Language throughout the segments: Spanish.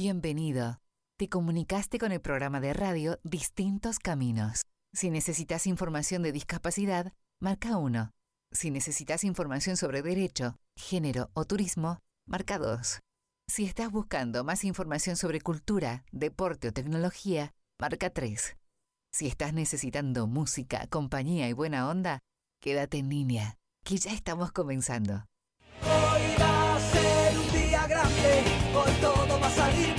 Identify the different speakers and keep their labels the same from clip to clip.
Speaker 1: Bienvenido. Te comunicaste con el programa de radio Distintos Caminos. Si necesitas información de discapacidad, marca 1. Si necesitas información sobre derecho, género o turismo, marca 2. Si estás buscando más información sobre cultura, deporte o tecnología, marca 3. Si estás necesitando música, compañía y buena onda, quédate en línea, que ya estamos comenzando.
Speaker 2: Hoy va a ser un día grande, hoy a salir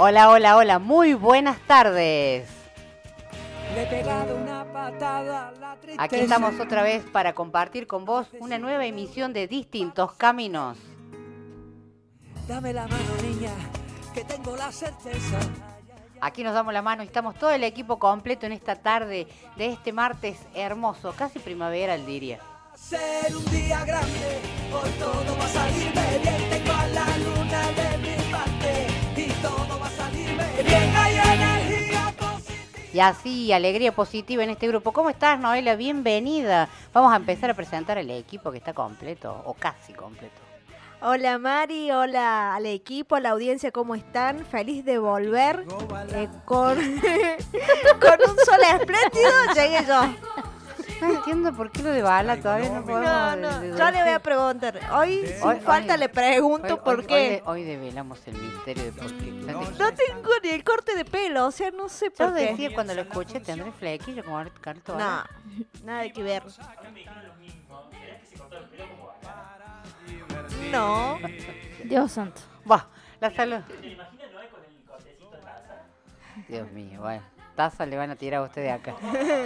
Speaker 3: Hola, hola, hola, muy buenas tardes. Aquí estamos otra vez para compartir con vos una nueva emisión de Distintos Caminos.
Speaker 2: Dame la mano, niña, que tengo la certeza.
Speaker 3: Aquí nos damos la mano y estamos todo el equipo completo en esta tarde de este martes hermoso, casi primaveral diría.
Speaker 2: Ser un día grande, hoy todo va a salirme bien. Tengo a la luna de mi Y
Speaker 3: así, alegría positiva en este grupo. ¿Cómo estás, Noelia? Bienvenida. Vamos a empezar a presentar el equipo que está completo, o casi completo.
Speaker 4: Hola Mari, hola al equipo, a la audiencia, ¿cómo están? Feliz de volver eh, con, con un sol espléndido, llegué yo.
Speaker 3: No entiendo por qué lo de bala todavía no podemos...
Speaker 4: No, no,
Speaker 3: de- de-
Speaker 4: yo le voy a preguntar. Hoy, sin
Speaker 3: Hoy-
Speaker 4: falta,
Speaker 3: hoy-
Speaker 4: le pregunto
Speaker 3: Hoy-
Speaker 4: por
Speaker 3: hoy-
Speaker 4: qué.
Speaker 3: Hoy, hoy develamos el misterio de por qué.
Speaker 4: No tengo ni el corte de pelo, o sea, no sé
Speaker 3: Yo
Speaker 4: por qué.
Speaker 3: decía cuando lo escuché, tendré flequillo como Carlito
Speaker 4: No,
Speaker 3: Bala.
Speaker 4: nada que ver. No,
Speaker 5: Dios santo.
Speaker 3: Va, la salud. Dios mío, bueno. Taza le van a tirar a usted de acá.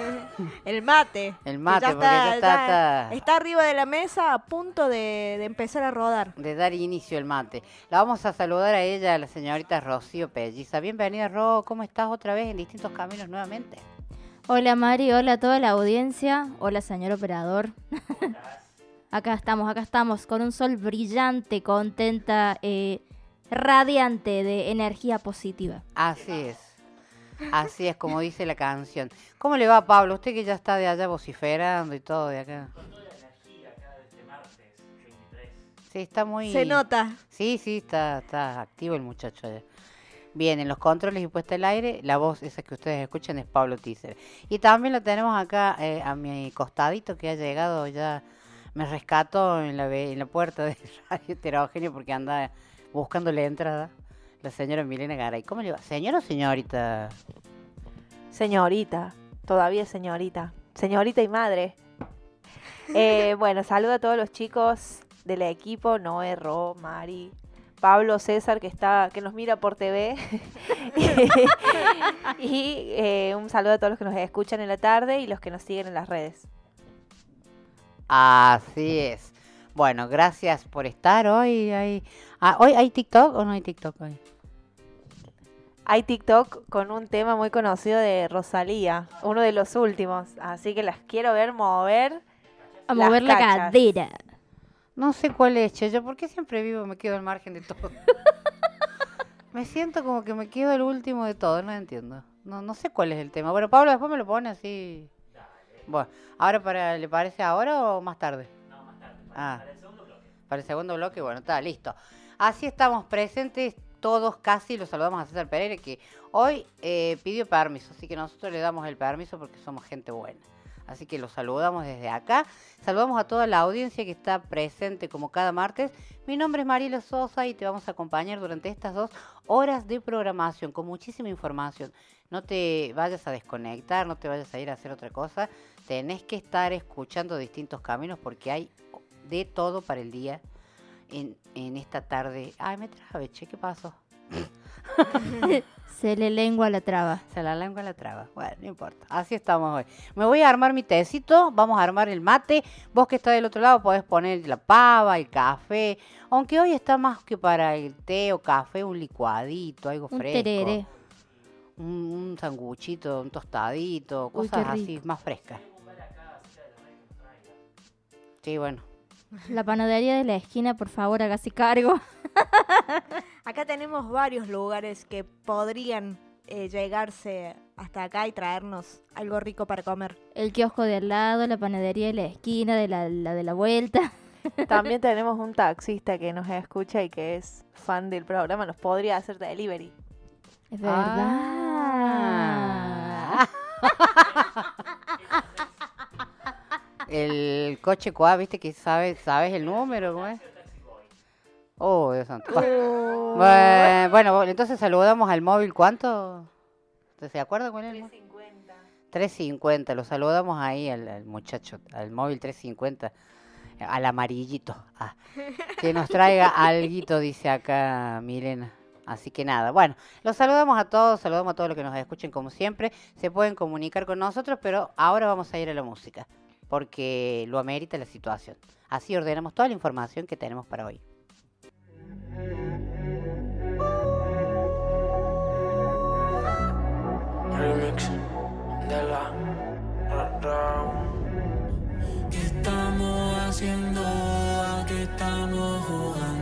Speaker 4: el mate.
Speaker 3: El mate, porque ya está- está-
Speaker 4: está arriba de la mesa a punto de, de empezar a rodar.
Speaker 3: De dar inicio el mate. La vamos a saludar a ella, a la señorita Rocío Pelliza. Bienvenida, Ro. ¿Cómo estás otra vez en distintos caminos nuevamente?
Speaker 5: Hola Mari, hola a toda la audiencia. Hola señor operador. acá estamos, acá estamos con un sol brillante, contenta, eh, radiante de energía positiva.
Speaker 3: Así es. Así es como dice la canción. ¿Cómo le va, Pablo? Usted que ya está de allá vociferando y todo de acá. Sí, está muy...
Speaker 4: Se nota.
Speaker 3: Sí, sí, está, está activo el muchacho allá. Bien, en los controles y puesta al aire, la voz esa que ustedes escuchan es Pablo Tícer. Y también lo tenemos acá eh, a mi costadito que ha llegado ya, me rescató la, en la puerta de Radio Heterogéneo porque anda buscando la entrada, la señora Milena Garay. ¿Cómo le va? ¿Señora o señorita?
Speaker 6: Señorita, todavía señorita, señorita y madre. Eh, bueno, saludo a todos los chicos del equipo, Noé, Ro, Mari, Pablo, César, que está, que nos mira por TV. y eh, un saludo a todos los que nos escuchan en la tarde y los que nos siguen en las redes.
Speaker 3: Así es. Bueno, gracias por estar hoy. Hay, ah, ¿Hoy hay TikTok o no hay TikTok hoy?
Speaker 6: Hay TikTok con un tema muy conocido de Rosalía, uno de los últimos, así que las quiero ver mover.
Speaker 5: A
Speaker 6: Las
Speaker 5: mover la
Speaker 6: cachas.
Speaker 5: cadera.
Speaker 3: No sé cuál es, che. Yo, ¿por qué siempre vivo me quedo al margen de todo? me siento como que me quedo el último de todo, no entiendo. No, no sé cuál es el tema. Bueno, Pablo después me lo pone así. Bueno, ahora para, ¿le parece ahora o más tarde? No, más tarde. Para, el segundo bloque. Para el segundo bloque, bueno, está listo. Así estamos presentes todos casi, los saludamos a César Pereira que hoy eh, pidió permiso, así que nosotros le damos el permiso porque somos gente buena. Así que los saludamos desde acá. Saludamos a toda la audiencia que está presente como cada martes. Mi nombre es Mariela Sosa y te vamos a acompañar durante estas dos horas de programación con muchísima información. No te vayas a desconectar, no te vayas a ir a hacer otra cosa. Tenés que estar escuchando distintos caminos porque hay de todo para el día en, en esta tarde. Ay, me trabe, che, ¿qué pasó?
Speaker 5: Se le lengua la traba.
Speaker 3: Se la lengua la traba. Bueno, no importa. Así estamos hoy. Me voy a armar mi tecito, vamos a armar el mate. Vos que estás del otro lado podés poner la pava, el café. Aunque hoy está más que para el té o café, un licuadito, algo
Speaker 5: Un
Speaker 3: fresco.
Speaker 5: tereré.
Speaker 3: Un, un sanguchito, un tostadito, cosas así, más frescas. Sí, bueno.
Speaker 5: La panadería de la esquina, por favor, hágase cargo.
Speaker 4: Acá tenemos varios lugares que podrían eh, llegarse hasta acá y traernos algo rico para comer.
Speaker 5: El kiosco de al lado, la panadería de la esquina, de la, la de la vuelta.
Speaker 6: También tenemos un taxista que nos escucha y que es fan del programa. Nos podría hacer delivery.
Speaker 5: Es verdad.
Speaker 3: Ah. el coche cuá, viste que sabes, sabes el número, ¿cómo es? Oh, Dios santo. Bueno, Bue- Bueno, bueno, entonces saludamos al móvil, ¿cuánto? ¿Se acuerda cuál es? el móvil? 350, lo saludamos ahí al, al muchacho, al móvil 350, al amarillito, ah, que nos traiga alguito, dice acá Milena. Así que nada, bueno, los saludamos a todos, saludamos a todos los que nos escuchen como siempre, se pueden comunicar con nosotros, pero ahora vamos a ir a la música, porque lo amerita la situación. Así ordenamos toda la información que tenemos para hoy.
Speaker 7: Remix de la
Speaker 8: ¿Qué estamos haciendo? ¿A qué estamos jugando?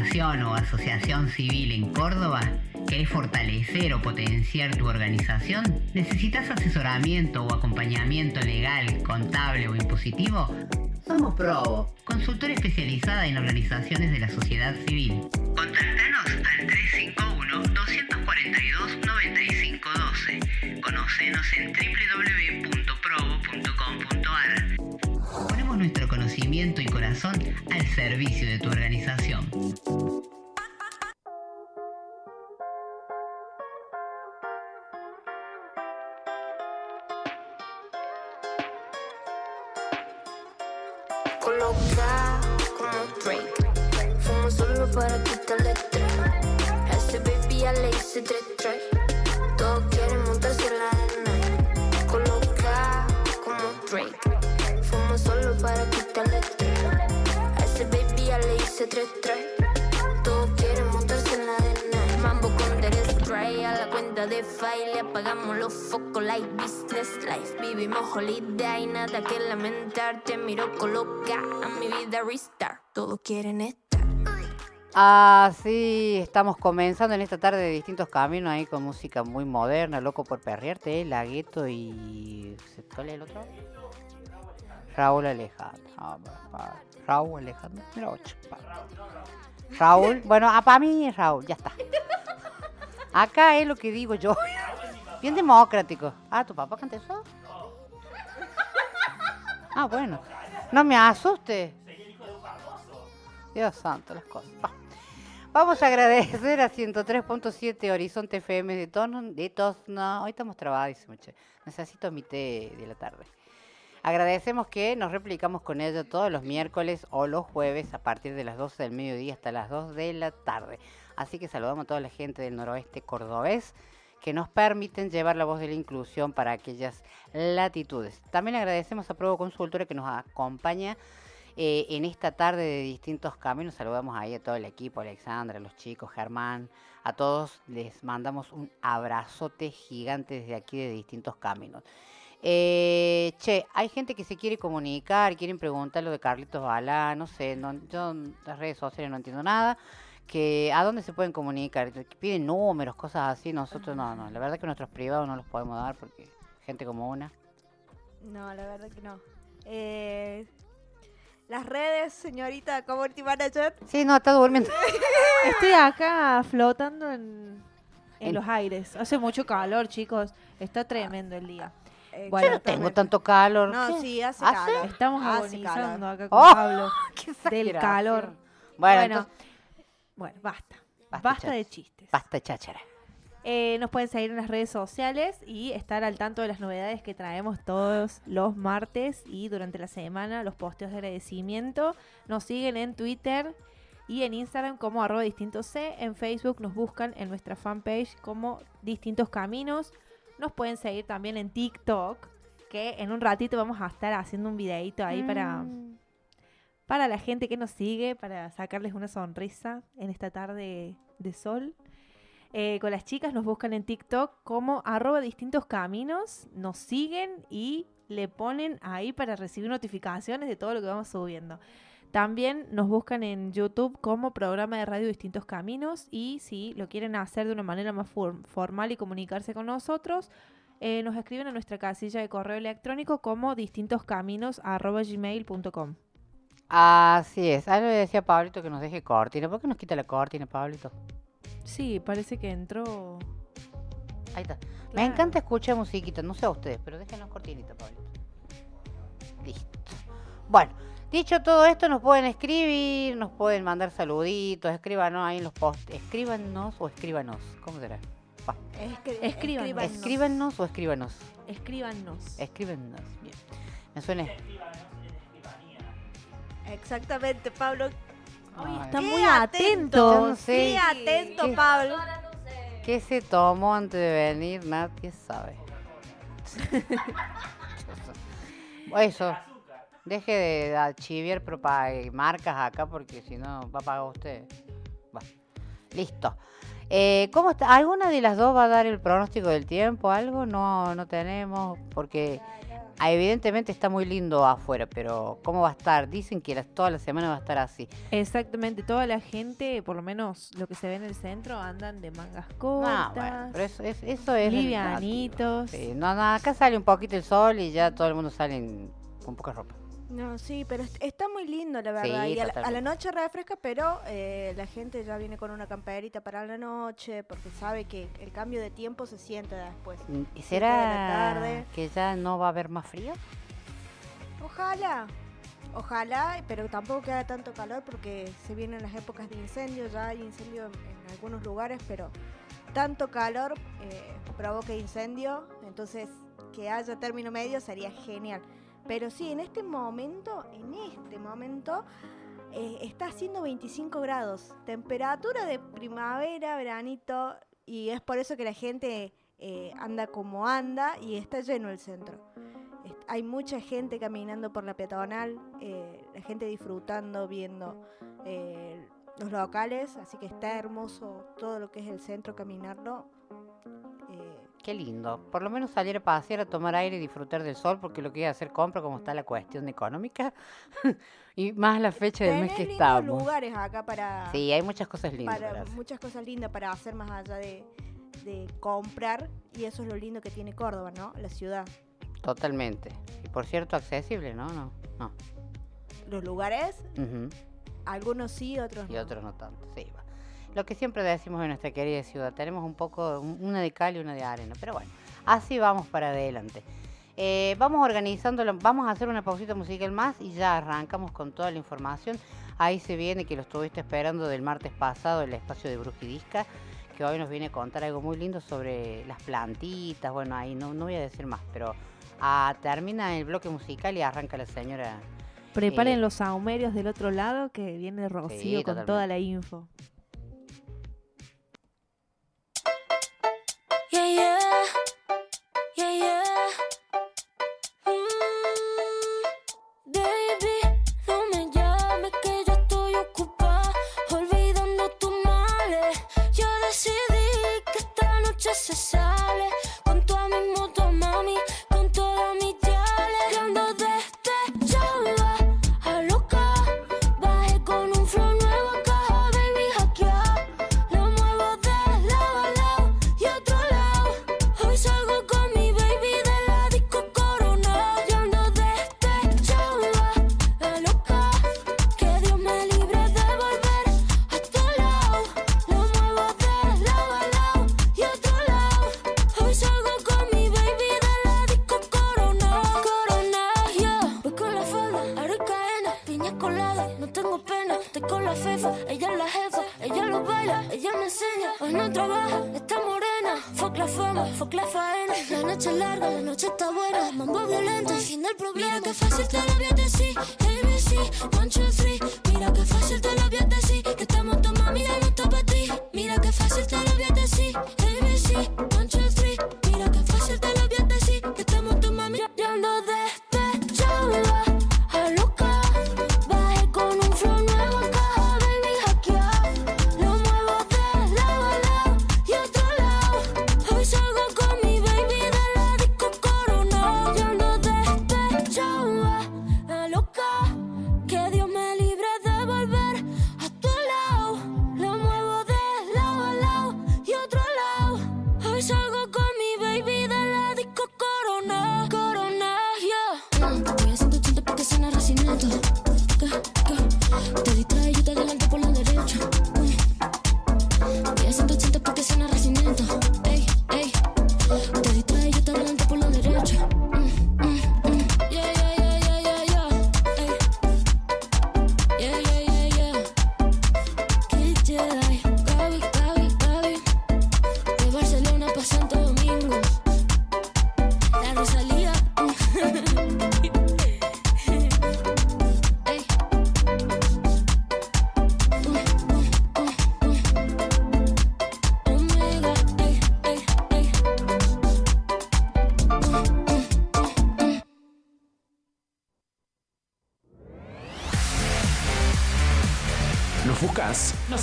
Speaker 9: Fundación o asociación civil en Córdoba? ¿Querés fortalecer o potenciar tu organización? ¿Necesitas asesoramiento o acompañamiento legal, contable o impositivo? Somos Probo, consultora especializada en organizaciones de la sociedad civil. Contáctanos al 351-242-9512. Conocenos en www.probo.com.ar.
Speaker 10: hice tres tres. Todos quieren montarse en la arena. Coloca como Drake. Fumo solo para quitarle estrés. A ese baby le hice tres tres. Todos quieren montarse en la arena. Mambo con Stray a la cuenta de file. Le apagamos los focos like business life. Vivimos holiday, nada que lamentar. Te miro coloca a mi vida restart. Todos quieren estar.
Speaker 3: Así estamos comenzando en esta tarde de distintos caminos ahí con música muy moderna, loco por perrearte, la gueto y. ¿se- ¿Cuál es el otro? Raúl Alejandro. Ah, Raúl Alejandro. Mira, ocho. Raúl. Bueno, para mí es Raúl, ya está. Acá es lo que digo yo. Bien democrático. Ah, ¿tu papá canta eso? Ah, bueno. No me asuste. Dios santo, las cosas. Va. Vamos a agradecer a 103.7 Horizonte FM de Tono, de Tosno. Hoy estamos trabadísimos, che. Necesito mi té de la tarde. Agradecemos que nos replicamos con ella todos los miércoles o los jueves a partir de las 12 del mediodía hasta las 2 de la tarde. Así que saludamos a toda la gente del noroeste cordobés que nos permiten llevar la voz de la inclusión para aquellas latitudes. También agradecemos a Provo Consultora que nos acompaña eh, en esta tarde de distintos caminos. Saludamos ahí a todo el equipo, Alexandra, a los chicos, Germán, a todos les mandamos un abrazote gigante desde aquí de distintos caminos. Eh, che, hay gente que se quiere comunicar, quieren preguntar lo de Carlitos Balá, no sé, yo en las redes sociales no entiendo nada. Que, ¿A dónde se pueden comunicar? Piden números, cosas así, nosotros no, no. La verdad que nuestros privados no los podemos dar porque gente como una.
Speaker 4: No, la verdad que no. Eh, las redes, señorita Community Manager.
Speaker 3: Sí, no, está durmiendo.
Speaker 6: Estoy acá flotando en, en
Speaker 3: En-
Speaker 6: los aires. Hace mucho calor, chicos. Está tremendo el día.
Speaker 4: Eh,
Speaker 6: Bueno,
Speaker 3: Yo no tengo tanto calor.
Speaker 4: No,
Speaker 3: ¿qué?
Speaker 4: sí, hace
Speaker 3: ¿Hace?
Speaker 4: calor.
Speaker 6: Estamos
Speaker 4: Hace
Speaker 6: agonizando
Speaker 4: calor.
Speaker 6: acá con
Speaker 3: ¡Oh!
Speaker 6: Pablo.
Speaker 3: Qué
Speaker 6: Del
Speaker 3: exageración.
Speaker 6: calor.
Speaker 3: Bueno,
Speaker 6: Bueno,
Speaker 3: entonces,
Speaker 6: Bueno, basta.
Speaker 3: Basta,
Speaker 6: de chistes.
Speaker 3: basta de cháchara.
Speaker 6: Eh, nos pueden seguir en las redes sociales y estar al tanto de las novedades que traemos todos los martes y durante la semana, los posteos de agradecimiento. Nos siguen en Twitter y en Instagram como arroba distintos C. En Facebook nos buscan en nuestra fanpage como distintos caminos. Nos pueden seguir también en TikTok, que en un ratito vamos a estar haciendo un videito ahí para, para la gente que nos sigue, para sacarles una sonrisa en esta tarde de sol. Eh, con las chicas nos buscan en TikTok como arroba distintos caminos, nos siguen y le ponen ahí para recibir notificaciones de todo lo que vamos subiendo. También nos buscan en YouTube como programa de radio Distintos Caminos y si lo quieren hacer de una manera más for- formal y comunicarse con nosotros, eh, nos escriben a nuestra casilla de correo electrónico como distintoscaminos.gmail.com.
Speaker 3: Así es. Ahí le decía Pablito que nos deje cortina. ¿Por qué nos quita la cortina, Pablito?
Speaker 6: Sí, parece que entró...
Speaker 3: Ahí está. Me encanta escuchar musiquita, no sé a ustedes, pero déjenos cortinita, Pablito. Listo. Bueno, dicho todo esto, nos pueden escribir, nos pueden mandar saluditos, escríbanos ahí en los posts. Escríbanos o escríbanos. ¿Cómo será?
Speaker 4: Escri-
Speaker 6: Escríbanos.
Speaker 4: escríbanos.
Speaker 3: Escríbanos o escríbanos.
Speaker 6: Escríbanos.
Speaker 3: Escríbanos. Bien. Me suena.
Speaker 4: Exactamente, Pablo.
Speaker 6: Ay, está
Speaker 4: Qué
Speaker 6: muy
Speaker 4: atento.
Speaker 6: atento.
Speaker 4: Qué atento,
Speaker 3: ¿Qué?
Speaker 4: Pablo.
Speaker 3: ¿Qué se tomó antes de venir? Nadie sabe. Eso. Deje de archiviar marcas acá porque si no va a pagar usted. Va. Listo. Eh, ¿Cómo está? ¿Alguna de las dos va a dar el pronóstico del tiempo? ¿Algo? No, no tenemos, porque ah, evidentemente está muy lindo afuera, pero ¿cómo va a estar? Dicen que las- toda la semana va a estar así.
Speaker 6: Exactamente, toda la gente, por lo menos lo que se ve en el centro, andan de mangas cortas,
Speaker 3: Ah, bueno, pero eso, es- eso es
Speaker 6: livianitos.
Speaker 3: sí. No, no, acá sale un poquito el sol y ya todo el mundo sale en- con poca ropa.
Speaker 4: No, sí, pero est- está muy lindo, la
Speaker 3: Sí,
Speaker 4: verdad. y a la, a la noche refresca, pero eh, la gente ya viene con una camperita para la noche, porque sabe que el cambio de tiempo se siente después.
Speaker 3: ¿Y
Speaker 4: Siete de la
Speaker 3: será
Speaker 4: tarde.
Speaker 3: que ya no va a haber más frío?
Speaker 4: Ojalá, ojalá, pero tampoco que haga tanto calor porque se vienen las épocas de incendio, ya hay incendio en, en algunos lugares, pero tanto calor eh, provoca incendio, entonces que haya término medio sería genial. Pero sí, en este momento, en este momento, eh, está haciendo 25 grados, temperatura de primavera, veranito, y es por eso que la gente eh, anda como anda y está lleno el centro. Hay mucha gente caminando por la peatonal, eh, la gente disfrutando, viendo los locales, así que está hermoso todo lo que es el centro, caminarlo.
Speaker 3: Qué lindo. Por lo menos salir a pasear, a tomar aire y disfrutar del sol, porque lo que iba a hacer compra, como está la cuestión económica, y más la fecha del mes que
Speaker 4: lindos
Speaker 3: estamos.
Speaker 4: lugares acá para,
Speaker 3: Sí, hay muchas cosas lindas.
Speaker 4: para muchas cosas lindas para hacer más allá de, de comprar y eso es lo lindo que tiene Córdoba, ¿no? La ciudad.
Speaker 3: Totalmente. Y por cierto, accesible, ¿no? No. no.
Speaker 4: Los lugares,
Speaker 3: Ujú.
Speaker 4: algunos sí, otros
Speaker 3: Y
Speaker 4: no.
Speaker 3: otros no tanto. Sí, va. Lo que siempre decimos en nuestra querida ciudad, tenemos un poco, un- una de cal y una de arena. Pero bueno, así vamos para adelante. Eh, vamos organizándolo, vamos a hacer una pausita musical más y ya arrancamos con toda la información. Ahí se viene que lo estuviste esperando del martes pasado, el espacio de Brujidisca, que hoy nos viene a contar algo muy lindo sobre las plantitas. Bueno, ahí no, no voy a decir más, pero ah, termina el bloque musical y arranca la señora.
Speaker 6: Preparen
Speaker 3: Eh,
Speaker 6: los saumerios del otro lado que viene Rocío con toda la info.
Speaker 10: yeah.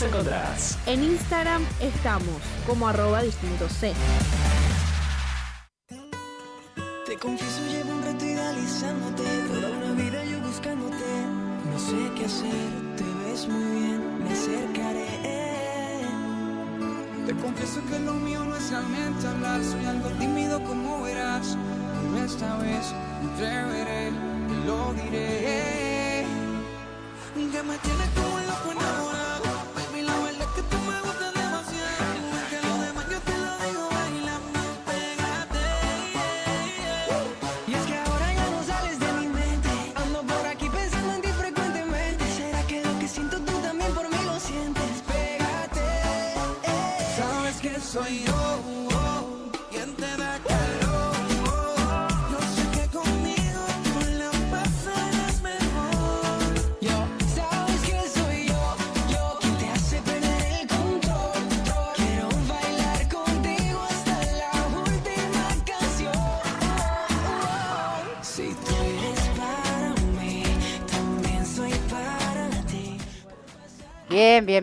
Speaker 11: Encontrás.
Speaker 12: En Instagram estamos como arroba distinto C.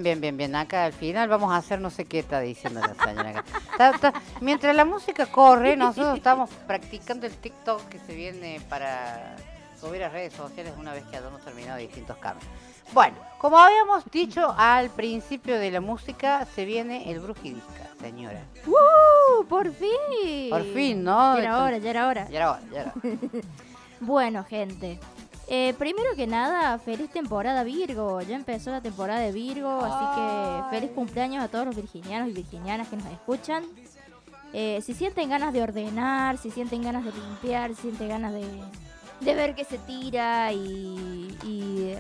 Speaker 2: Bien,
Speaker 3: bien, bien. Acá al final vamos a hacer no sé qué está diciendo la señora acá. Está- está- Mientras la música corre, nosotros estamos practicando el TikTok que se viene para subir a redes sociales una vez que hayamos terminado distintos cambios. Bueno, como habíamos dicho al principio de la música, se viene el Brujidisca, señora.
Speaker 5: ¡Uh! ¡Por fin!
Speaker 3: Por fin, ¿no?
Speaker 5: Ya era hora, ya era hora.
Speaker 3: Ya era hora, ya era hora.
Speaker 5: Bueno, gente. Eh, primero que nada, feliz temporada Virgo. Ya empezó la temporada de Virgo, así que feliz cumpleaños a todos los virginianos y virginianas que nos escuchan. Eh, si sienten ganas de ordenar, si sienten ganas de limpiar, si sienten ganas de, de ver que se tira y, y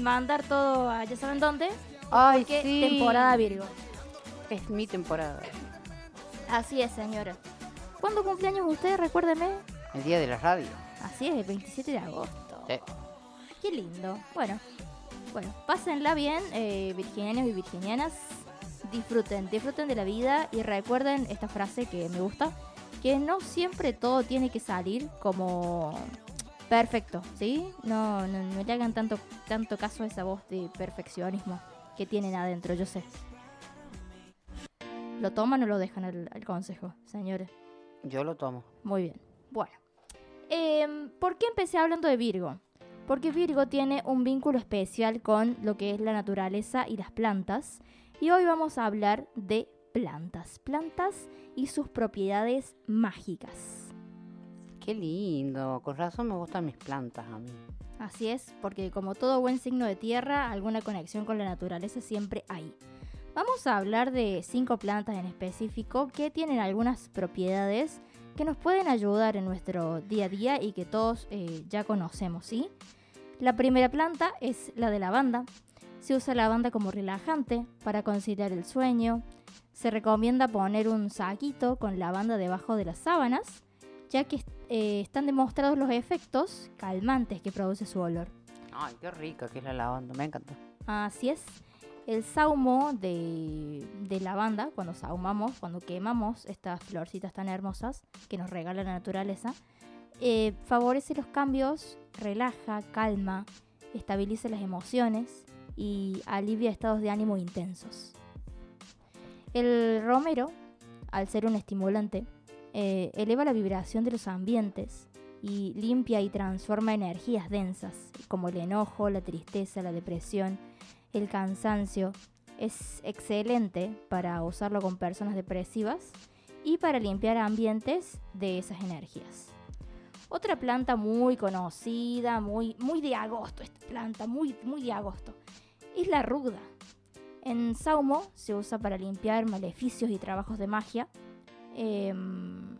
Speaker 5: mandar todo a ya saben dónde,
Speaker 3: Ay,
Speaker 5: porque
Speaker 3: sí.
Speaker 5: temporada Virgo.
Speaker 3: Es mi temporada.
Speaker 5: Así es, señora. ¿Cuándo cumpleaños usted? Recuérdeme.
Speaker 3: El día de la radio.
Speaker 5: Así es, el 27 de agosto.
Speaker 3: Sí.
Speaker 5: Qué lindo. Bueno, bueno, pásenla bien, eh, virginianos y virginianas. Disfruten, disfruten de la vida y recuerden esta frase que me gusta, que no siempre todo tiene que salir como perfecto, ¿sí? No, no, no le hagan tanto, tanto caso a esa voz de perfeccionismo que tienen adentro, yo sé. ¿Lo toman o lo dejan el consejo, señores?
Speaker 3: Yo lo tomo.
Speaker 5: Muy bien. Bueno. Em, ¿Por qué empecé hablando de Virgo? Porque Virgo tiene un vínculo especial con lo que es la naturaleza y las plantas. Y hoy vamos a hablar de plantas. Plantas y sus propiedades mágicas.
Speaker 3: Qué lindo. Con razón me gustan mis plantas a mí.
Speaker 5: Así es, porque como todo buen signo de tierra, alguna conexión con la naturaleza siempre hay. Vamos a hablar de cinco plantas en específico que tienen algunas propiedades que nos pueden ayudar en nuestro día a día y que todos eh, ya conocemos, ¿sí? La primera planta es la de lavanda. Se usa lavanda como relajante para conciliar el sueño. Se recomienda poner un saquito con lavanda debajo de las sábanas, ya que eh, están demostrados los efectos calmantes que produce su olor.
Speaker 3: Ay, qué rica que es la lavanda. Me encanta.
Speaker 5: Así es. El saumo de, de lavanda, cuando saumamos, cuando quemamos estas florcitas tan hermosas que nos regala la naturaleza, eh, favorece los cambios, relaja, calma, estabiliza las emociones y alivia estados de ánimo intensos. El romero, al ser un estimulante, eh, eleva la vibración de los ambientes y limpia y transforma energías densas, como el enojo, la tristeza, la depresión, el cansancio. Es excelente para usarlo con personas depresivas y para limpiar ambientes de esas energías. Otra planta muy conocida, muy, muy de agosto, esta planta, muy, muy de agosto, es la ruda. En Saumo se usa para limpiar maleficios y trabajos de magia em,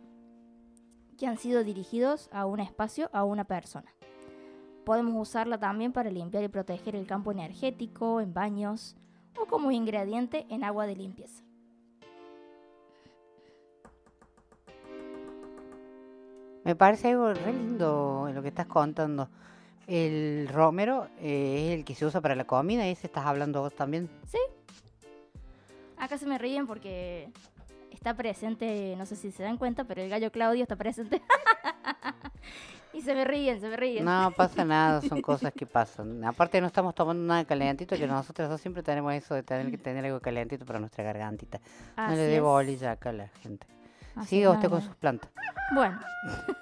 Speaker 5: que han sido dirigidos a un espacio, a una persona. Podemos usarla también para limpiar y proteger el campo energético en baños o como ingrediente en agua de limpieza.
Speaker 3: Me parece algo re lindo lo que estás contando. El romero eh, es el que se usa para la comida, ese estás hablando vos también.
Speaker 5: ¿Sí? Acá se me ríen porque está presente, no sé si se dan cuenta, pero el gallo Claudio está presente. Y se me ríen, se me ríen.
Speaker 3: No pasa nada, son cosas que pasan. Aparte no estamos tomando nada calentito, que nosotros dos siempre tenemos eso de tener que tener algo calentito para nuestra gargantita. no le
Speaker 5: es.
Speaker 3: bolilla acá a la gente.
Speaker 5: Así
Speaker 3: Siga usted con sus plantas.
Speaker 5: Bueno.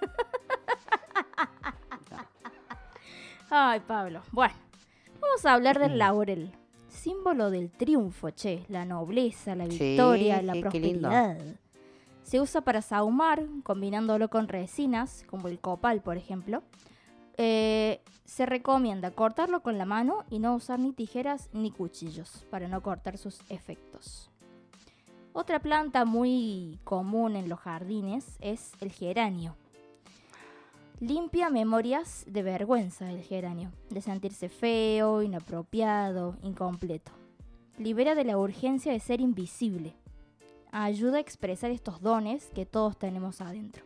Speaker 5: Ay, Pablo. Bueno, vamos a hablar del laurel. Símbolo del triunfo, che. La nobleza, la
Speaker 3: Sí,
Speaker 5: victoria, la
Speaker 3: sí, qué lindo.
Speaker 5: Se usa para sahumar, combinándolo con resinas, como el copal, por ejemplo. Eh, se recomienda cortarlo con la mano y no usar ni tijeras ni cuchillos para no cortar sus efectos. Otra planta muy común en los jardines es el geranio. Limpia memorias de vergüenza el geranio, de sentirse feo, inapropiado, incompleto. Libera de la urgencia de ser invisible. Ayuda a expresar estos dones que todos tenemos adentro.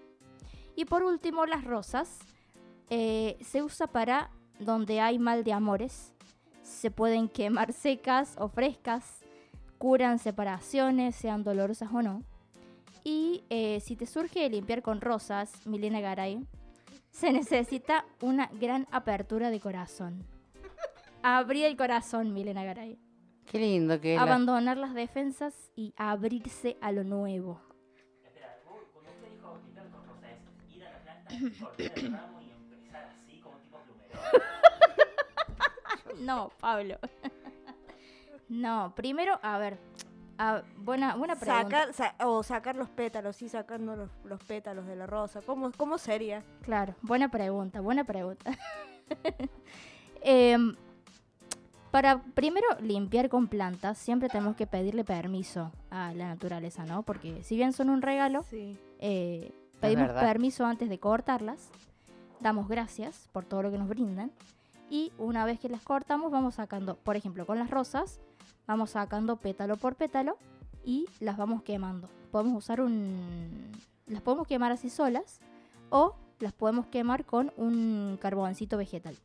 Speaker 5: Y por último, las rosas. eh, se usa para donde hay mal de amores. Se pueden quemar secas o frescas. Curan separaciones, sean dolorosas o no. Y eh, si te surge limpiar con rosas, Milena Garay, se necesita una gran apertura de corazón. Abrir el corazón, Milena Garay.
Speaker 3: Qué lindo que es. la-
Speaker 5: Abandonar las defensas y abrirse a lo nuevo. No, Pablo. No, primero, a ver. a- buena, buena pregunta.
Speaker 4: Sacar, sa- o sacar los pétalos, sí, sacando los, los pétalos de la rosa. ¿Cómo, cómo sería?
Speaker 5: Claro, buena pregunta, buena pregunta. Em, para primero limpiar con plantas, siempre tenemos que pedirle permiso a la naturaleza, ¿no? Porque si bien son un regalo,
Speaker 4: Sí.
Speaker 5: eh, pedimos permiso antes de cortarlas, damos gracias por todo lo que nos brindan y una vez que las cortamos vamos sacando, por ejemplo, con las rosas, vamos sacando pétalo por pétalo y las vamos quemando. Podemos usar un... las podemos quemar así solas o las podemos quemar con un carboncito vegetal.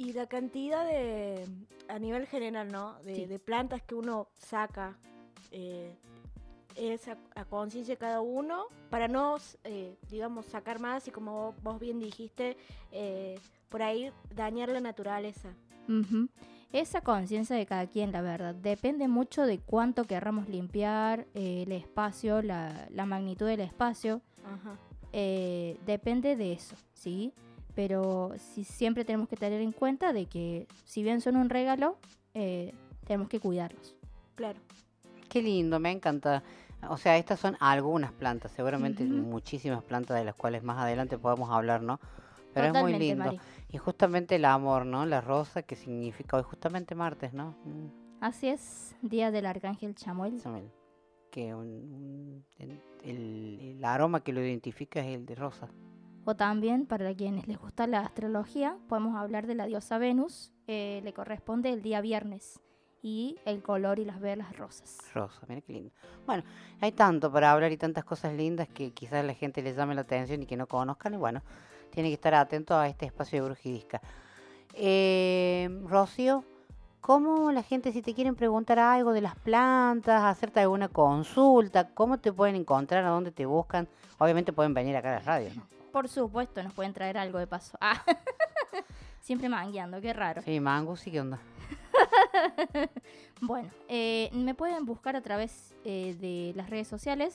Speaker 4: Y la cantidad de, a nivel general, ¿no? De,
Speaker 5: Sí.
Speaker 4: de plantas que uno saca, eh, es a, a conciencia de cada uno, para no, eh, digamos, sacar más y como vos, bien dijiste, eh, por ahí dañar la naturaleza.
Speaker 5: Esa conciencia de cada quien, la verdad, depende mucho de cuánto querramos limpiar eh, el espacio, la, la magnitud del espacio.
Speaker 4: Ajá.
Speaker 5: eh, depende de eso, ¿sí? Pero sí, siempre tenemos que tener en cuenta de que si bien son un regalo, eh, tenemos que cuidarlos.
Speaker 4: Claro.
Speaker 3: Qué lindo, me encanta. O sea, estas son algunas plantas, seguramente
Speaker 5: Ujú.
Speaker 3: muchísimas plantas de las cuales más adelante podemos hablar, ¿no? Pero es
Speaker 5: Totalmente,
Speaker 3: muy lindo.
Speaker 5: Mari.
Speaker 3: Y justamente el amor, ¿no? La rosa que significa hoy justamente martes, ¿no? Mm,
Speaker 5: Así es, Día del Arcángel Chamuel.
Speaker 3: Samuel, Que un- un- el, el- el aroma que lo identifica es el de rosa.
Speaker 5: O también, para quienes les gusta la astrología, podemos hablar de la diosa Venus. eh, le corresponde el día viernes. Y el color y las velas rosas.
Speaker 3: Rosa, mira qué lindo. Bueno, hay tanto para hablar y tantas cosas lindas que quizás la gente le llame la atención y que no conozcan. Y bueno, tiene que estar atento a este espacio de Brujidisca. Eh, Rocío, ¿cómo la gente, si te quieren preguntar algo de las plantas, hacerte alguna consulta, cómo te pueden encontrar, a dónde te buscan? Obviamente pueden venir acá a la radio, ¿no?
Speaker 5: Por supuesto, nos pueden traer algo de paso. Ah, siempre mangueando, qué raro.
Speaker 3: Sí, Mango, sí, ¿qué onda?
Speaker 5: Bueno, eh, me pueden buscar a través eh, de las redes sociales.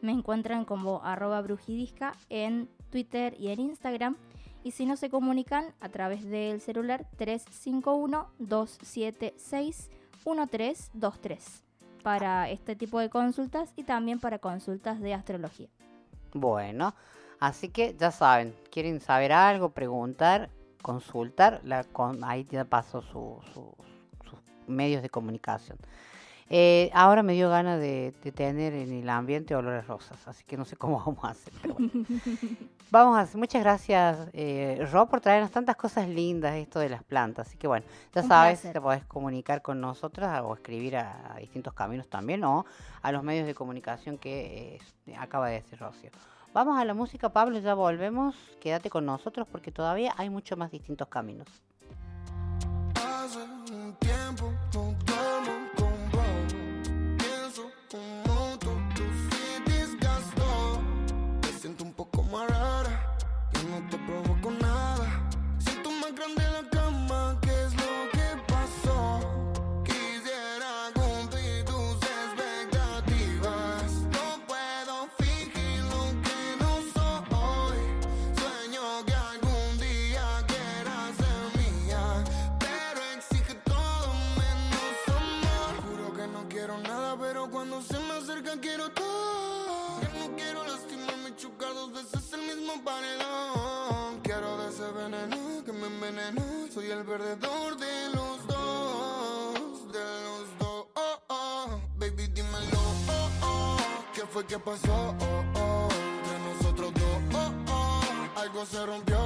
Speaker 5: Me encuentran como arroba brujidisca en Twitter y en Instagram. Y si no se comunican a través del celular 351-276-1323 para este tipo de consultas y también para consultas de astrología.
Speaker 3: Bueno, así que ya saben, quieren saber algo, preguntar, consultar, la, con, ahí ya pasó su, su- sus medios de comunicación. Eh, ahora me dio ganas de, de tener en el ambiente olores rosas, así que no sé cómo vamos a hacer. pero bueno. Vamos a hacer, muchas gracias, eh, Ro, por traernos tantas cosas lindas esto de las plantas. Así que bueno, ya
Speaker 5: Un
Speaker 3: sabes,
Speaker 5: placer.
Speaker 3: te podés comunicar con nosotros o escribir a, a distintos caminos también o a los medios de comunicación que eh, acaba de decir Rocío. Vamos a la música, Pablo, ya volvemos. Quédate con nosotros porque todavía hay muchos más distintos caminos.
Speaker 13: El perdedor de los dos, de los dos. Oh, oh. Baby, dímelo, oh, oh. ¿qué fue que pasó? Oh, oh. Entre nosotros dos, oh, oh. algo se rompió.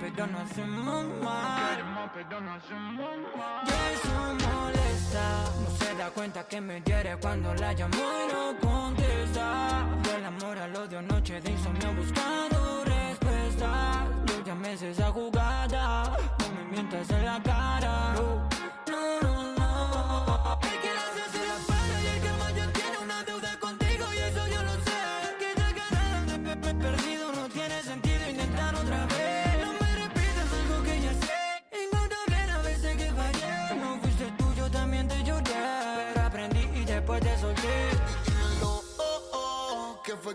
Speaker 2: Pero no hacemos mal. Y eso molesta. No se da cuenta que me hiere cuando la llamo y no contesta. Del amor al odio, noche de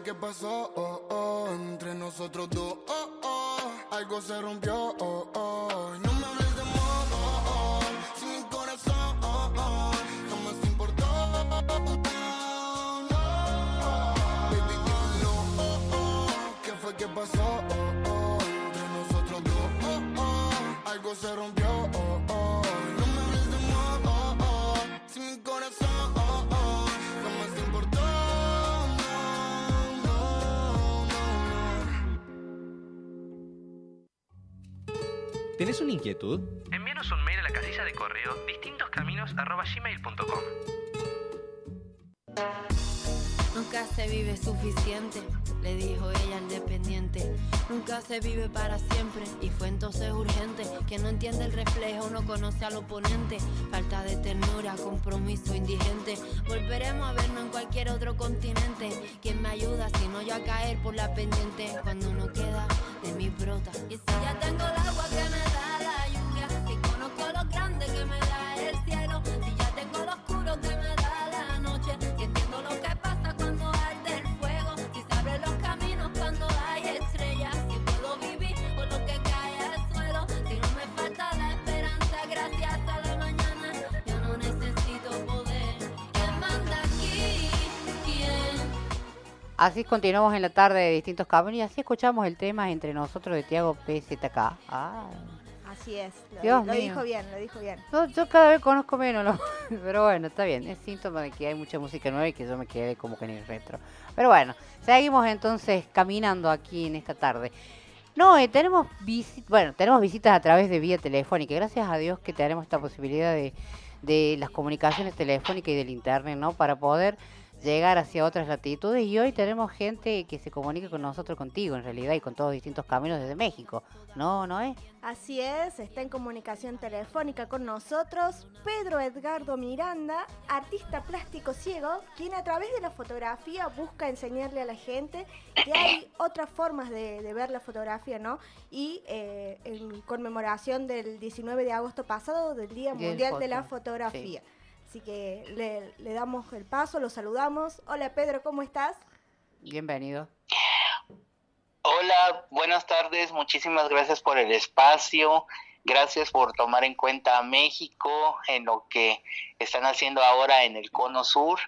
Speaker 2: que
Speaker 13: pasó? Oh, oh, entre nosotros dos, oh, oh, algo se rompió, oh, oh, no me hables de amor, oh, oh, si mi corazón, oh, oh, jamás te importó, no, baby, oh, oh, ¿qué fue que pasó? Oh, oh, entre nosotros dos, oh, algo se rompió,
Speaker 14: ¿Tenés una inquietud?
Speaker 15: Envíanos un mail a la casilla de correo distintoscaminos.gmail.com
Speaker 16: Nunca se vive suficiente, le dijo ella al dependiente. Nunca se vive para siempre y fue entonces urgente. Que no entiende el reflejo, no conoce al oponente. Falta de ternura, compromiso indigente. Volveremos a vernos en cualquier otro continente. ¿Quién me ayuda si no yo a caer por la pendiente? Cuando uno queda de mi brota. Y si ya tengo el agua que me
Speaker 3: Así continuamos en la tarde de distintos caminos y así escuchamos el tema entre nosotros de Tiago PZK. Ah.
Speaker 4: Así es, lo,
Speaker 3: Dios
Speaker 4: lo
Speaker 3: mío.
Speaker 4: dijo bien, lo dijo bien.
Speaker 3: Yo, yo cada vez conozco menos, ¿no? pero bueno, está bien. Es síntoma de que hay mucha música nueva y que yo me quedé como que en el retro. Pero bueno, seguimos entonces caminando aquí en esta tarde. No, eh, tenemos visi- bueno, tenemos visitas a través de vía telefónica. Gracias a Dios que tenemos esta posibilidad de, de las comunicaciones telefónicas y del internet, ¿no? Para poder llegar hacia otras latitudes. Y hoy tenemos gente que se comunica con nosotros, contigo en realidad, y con todos distintos caminos desde México. ¿No, no es?
Speaker 4: Así es, está en comunicación telefónica con nosotros Pedro Edgardo Miranda, artista plástico ciego, quien a través de la fotografía busca enseñarle a la gente que hay otras formas de, de ver la fotografía, ¿no? Y eh, en conmemoración del 19 de agosto pasado, del Día Mundial de la
Speaker 3: Foto,
Speaker 4: Fotografía. Así que le, le damos el paso, lo saludamos. Hola Pedro, ¿cómo estás?
Speaker 3: Bienvenido.
Speaker 17: Hola, buenas tardes, muchísimas gracias por el espacio, gracias por tomar en cuenta a México en lo que están haciendo ahora en el Cono Sur.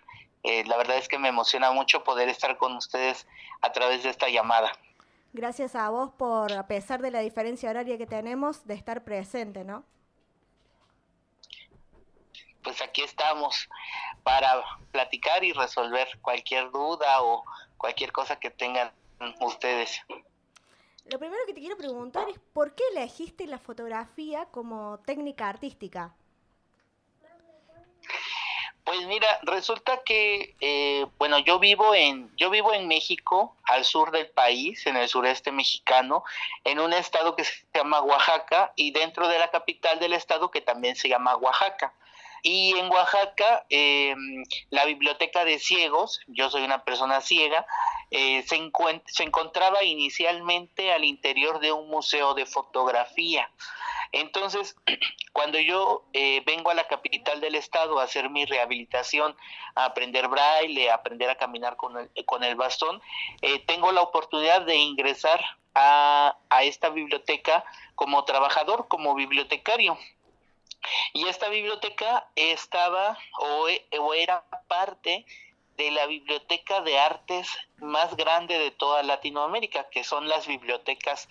Speaker 17: Eh, la verdad es que me emociona mucho poder estar con ustedes a través de esta llamada.
Speaker 4: Gracias a vos por, a pesar de la diferencia horaria que tenemos, de estar presente, ¿no?
Speaker 17: Pues aquí estamos para platicar y resolver cualquier duda o cualquier cosa que tengan ustedes.
Speaker 4: Lo primero que te quiero preguntar es por qué elegiste la fotografía como técnica artística.
Speaker 17: Pues mira, resulta que eh, bueno, yo vivo en yo vivo en México, al sur del país, en el sureste mexicano, en un estado que se llama Oaxaca y dentro de la capital del estado que también se llama Oaxaca. Y en Oaxaca, eh, la biblioteca de ciegos, yo soy una persona ciega, eh, se, se encontraba inicialmente al interior de un museo de fotografía. Entonces, cuando yo eh, vengo a la capital del estado a hacer mi rehabilitación, a aprender braille, a aprender a caminar con el, con el bastón, eh, tengo la oportunidad de ingresar a, a esta biblioteca como trabajador, como bibliotecario. Y esta biblioteca estaba o, e- o era parte de la biblioteca de artes más grande de toda Latinoamérica, que son las bibliotecas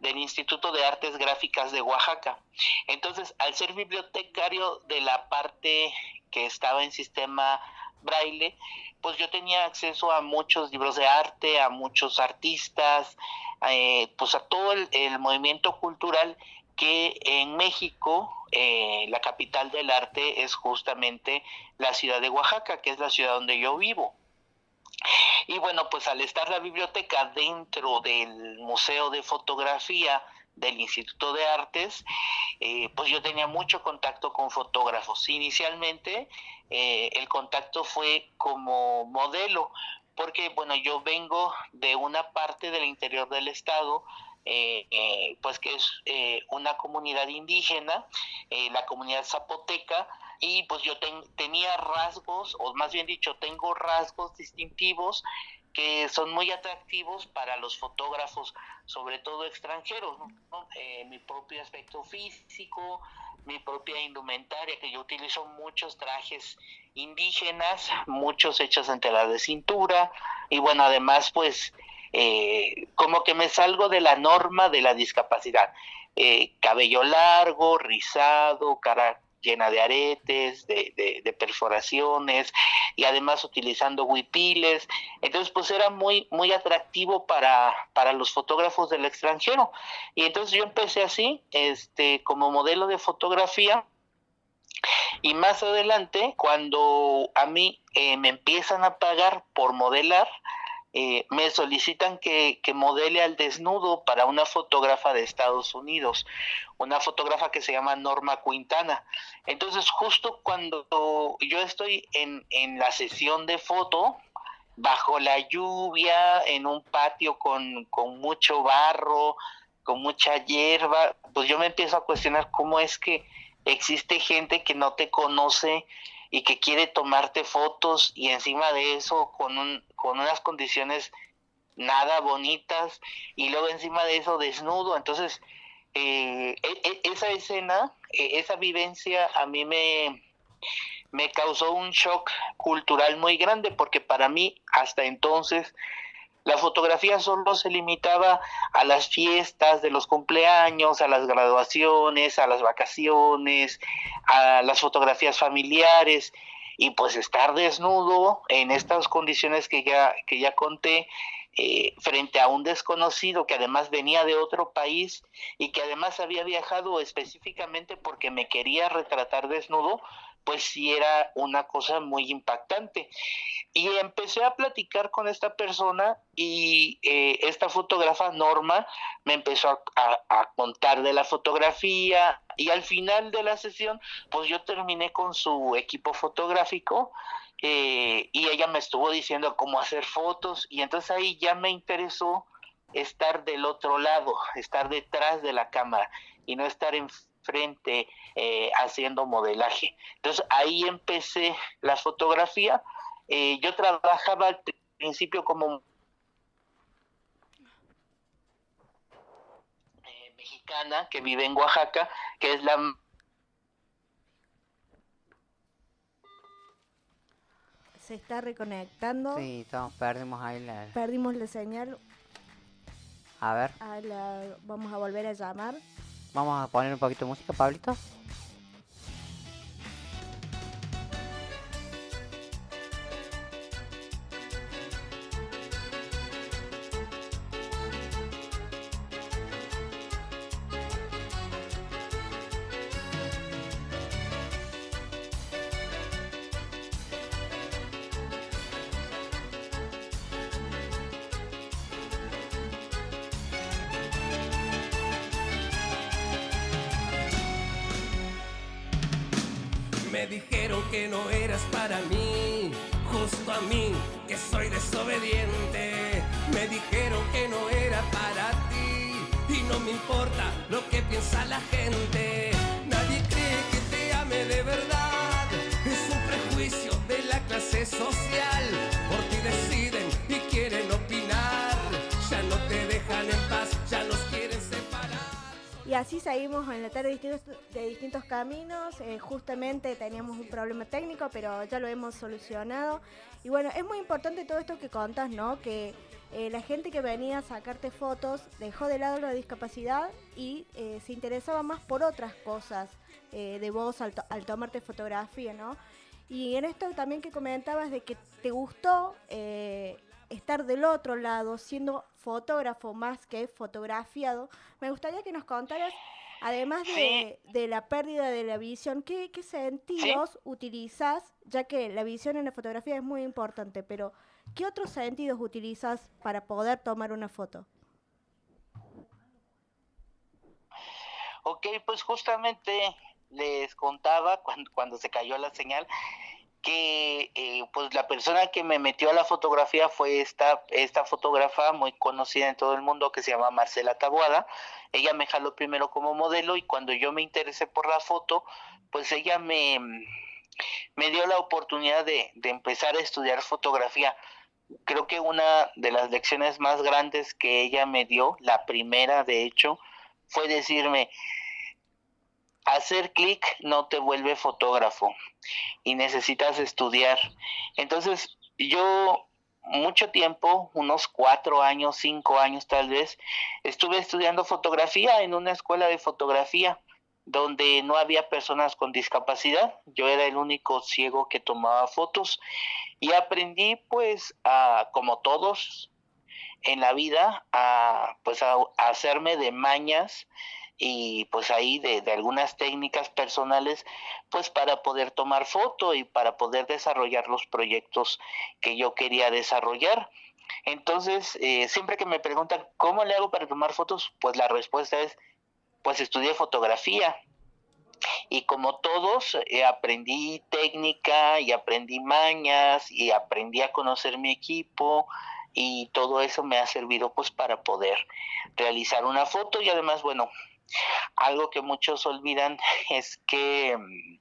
Speaker 17: del Instituto de Artes Gráficas de Oaxaca. Entonces, al ser bibliotecario de la parte que estaba en sistema braille, pues yo tenía acceso a muchos libros de arte, a muchos artistas, eh, pues a todo el, el movimiento cultural que en México, eh, la capital del arte es justamente la ciudad de Oaxaca, que es la ciudad donde yo vivo. Y bueno, pues al estar la biblioteca dentro del Museo de Fotografía del Instituto de Artes, eh, pues yo tenía mucho contacto con fotógrafos. Inicialmente eh, el contacto fue como modelo, porque bueno, yo vengo de una parte del interior del estado, eh, eh, pues que es eh, una comunidad indígena, eh, la comunidad zapoteca, y pues yo ten- tenía rasgos, o más bien dicho, tengo rasgos distintivos que son muy atractivos para los fotógrafos, sobre todo extranjeros. Eh, mi propio aspecto físico, mi propia indumentaria, que yo utilizo muchos trajes indígenas, muchos hechos en tela de cintura, y bueno, además pues eh, como que me salgo de la norma de la discapacidad. Eh, cabello largo, rizado, cara llena de aretes, de, perforaciones y además utilizando huipiles. Entonces, pues era muy, muy atractivo para, para los fotógrafos del extranjero. Y entonces yo empecé así, este, como modelo de fotografía. Y más adelante, cuando a mí eh, me empiezan a pagar por modelar, eh, me solicitan que, que modele al desnudo para una fotógrafa de Estados Unidos, una fotógrafa que se llama Norma Quintana. Entonces, justo cuando yo estoy en, en la sesión de foto, bajo la lluvia, en un patio con, con mucho barro, con mucha hierba, pues yo me empiezo a cuestionar cómo es que existe gente que no te conoce y que quiere tomarte fotos y encima de eso con, un, con unas condiciones nada bonitas y luego encima de eso desnudo. Entonces, eh, e- e- esa escena, eh, esa vivencia a mí me, me causó un shock cultural muy grande porque para mí hasta entonces la fotografía solo se limitaba a las fiestas de los cumpleaños, a las graduaciones, a las vacaciones, a las fotografías familiares y pues estar desnudo en estas condiciones que ya, que ya conté eh, frente a un desconocido que además venía de otro país y que además había viajado específicamente porque me quería retratar desnudo, pues sí era una cosa muy impactante. Y empecé a platicar con esta persona y eh, esta fotógrafa, Norma, me empezó a, contar de la fotografía y al final de la sesión, pues yo terminé con su equipo fotográfico eh, y ella me estuvo diciendo cómo hacer fotos y entonces ahí ya me interesó estar del otro lado, estar detrás de la cámara y no estar enfrente eh, haciendo modelaje. Entonces ahí empecé la fotografía. Eh, yo trabajaba al principio como eh, mexicana que vive en Oaxaca, que es la
Speaker 4: Se está reconectando.
Speaker 3: Sí, estamos, perdimos ahí la...
Speaker 4: Perdimos la señal.
Speaker 3: A ver,
Speaker 4: a la- vamos a volver a llamar.
Speaker 3: Vamos a poner un poquito de música, Pablito.
Speaker 4: Así seguimos en la tarde de distintos, caminos. Eh, justamente teníamos un problema técnico, pero ya lo hemos solucionado. Y bueno, es muy importante todo esto que contas, ¿no? Que eh, la gente que venía a sacarte fotos dejó de lado la discapacidad y eh, se interesaba más por otras cosas de vos al, to- al tomarte fotografía, ¿no? Y en esto también que comentabas de que te gustó estar del otro lado, siendo fotógrafo más que fotografiado, me gustaría que nos contaras, además de, de la pérdida de la visión, ¿qué, qué sentidos utilizas? Ya que la visión en la fotografía es muy importante, pero ¿qué otros sentidos utilizas para poder tomar una foto?
Speaker 17: Ok, pues justamente les contaba cuando, cuando se cayó la señal que eh, pues la persona que me metió a la fotografía fue esta, esta fotógrafa muy conocida en todo el mundo que se llama Marcela Tabuada. Ella me jaló primero como modelo y cuando yo me interesé por la foto, pues ella me, me dio la oportunidad de, de empezar a estudiar fotografía. Creo que una de las lecciones más grandes que ella me dio, la primera de hecho, fue decirme, hacer clic no te vuelve fotógrafo y necesitas estudiar. Entonces, yo mucho tiempo, unos cuatro años, cinco años tal vez, estuve estudiando fotografía en una escuela de fotografía donde no había personas con discapacidad. Yo era el único ciego que tomaba fotos y aprendí pues a, como todos en la vida, a pues a, a hacerme de mañas y pues ahí de, de, algunas técnicas personales pues para poder tomar foto y para poder desarrollar los proyectos que yo quería desarrollar. Entonces, eh, siempre que me preguntan cómo le hago para tomar fotos, pues la respuesta es, pues estudié fotografía. Y como todos, eh, aprendí técnica y aprendí mañas y aprendí a conocer mi equipo y todo eso me ha servido pues para poder realizar una foto y además, bueno, algo que muchos olvidan es que mm,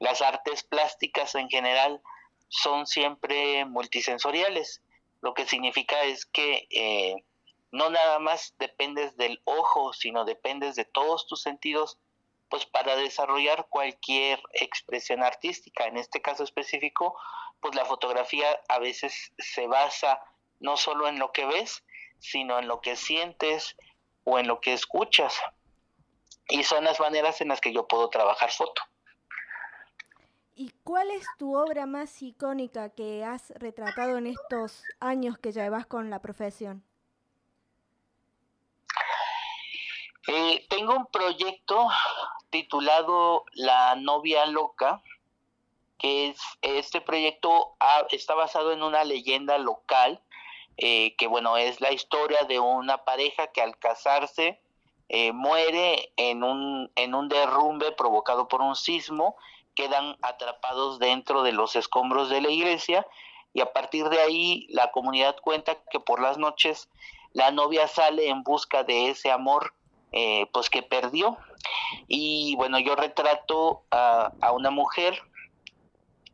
Speaker 17: las artes plásticas en general son siempre multisensoriales. Lo que significa es que eh, no nada más dependes del ojo, sino dependes de todos tus sentidos, pues para desarrollar cualquier expresión artística. En este caso específico, pues la fotografía a veces se basa no solo en lo que ves, sino en lo que sientes, o en lo que escuchas. Y son las maneras en las que yo puedo trabajar foto.
Speaker 4: ¿Y cuál es tu obra más icónica que has retratado en estos años que llevas con la profesión?
Speaker 17: Eh, tengo un proyecto titulado La novia loca, que es este proyecto está basado en una leyenda local eh, que bueno, es la historia de una pareja que al casarse eh, muere en un, en un derrumbe provocado por un sismo, quedan atrapados dentro de los escombros de la iglesia y a partir de ahí la comunidad cuenta que por las noches la novia sale en busca de ese amor eh, pues que perdió. Y bueno yo retrato a, a una mujer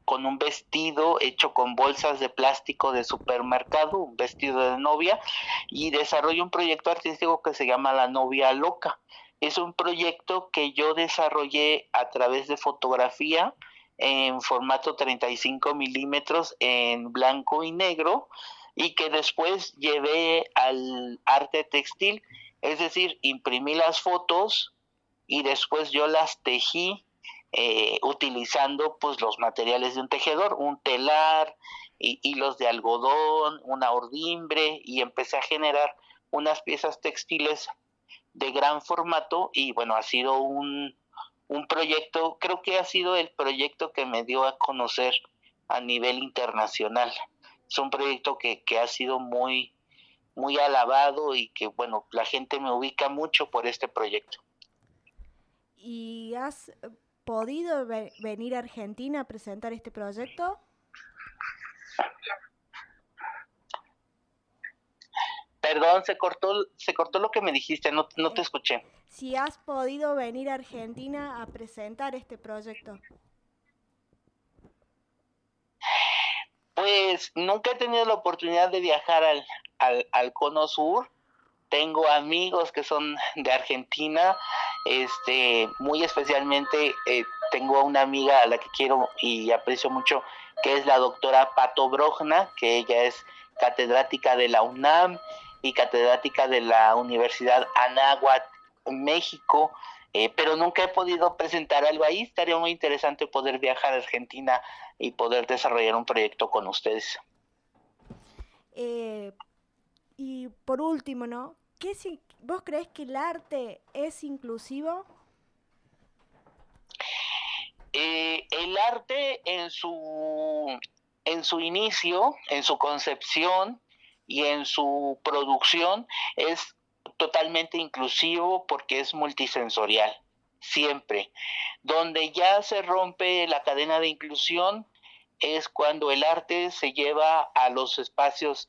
Speaker 17: con un vestido hecho con bolsas de plástico de supermercado, un vestido de novia, y desarrollo un proyecto artístico que se llama La novia loca. Es un proyecto que yo desarrollé a través de fotografía en formato 35 milímetros en blanco y negro y que después llevé al arte textil, es decir, imprimí las fotos y después yo las tejí eh, utilizando pues los materiales de un tejedor, un telar, y, hilos de algodón, una ordimbre, y empecé a generar unas piezas textiles de gran formato y bueno, ha sido un, un proyecto, creo que ha sido el proyecto que me dio a conocer a nivel internacional. Es un proyecto que, que ha sido muy, muy alabado y que bueno, la gente me ubica mucho por este proyecto.
Speaker 4: ¿Y has podido ve- venir a Argentina a presentar este proyecto?
Speaker 17: Perdón, se cortó, se cortó lo que me dijiste, no, no te escuché.
Speaker 4: Si has podido venir a Argentina a presentar este proyecto.
Speaker 17: Pues nunca he tenido la oportunidad de viajar al, al, al Cono Sur. Tengo amigos que son de Argentina, este, muy especialmente eh, tengo una amiga a la que quiero y aprecio mucho, que es la doctora Pato Brogna, que ella es catedrática de la UNAM y catedrática de la Universidad Anáhuac, México, eh, pero nunca he podido presentar algo ahí. Estaría muy interesante poder viajar a Argentina y poder desarrollar un proyecto con ustedes.
Speaker 4: Eh, y por último, ¿no? ¿Qué ¿Vos crees que el arte es inclusivo?
Speaker 17: Eh, el arte en su, en su inicio, en su concepción y en su producción es totalmente inclusivo porque es multisensorial, siempre. Donde ya se rompe la cadena de inclusión es cuando el arte se lleva a los espacios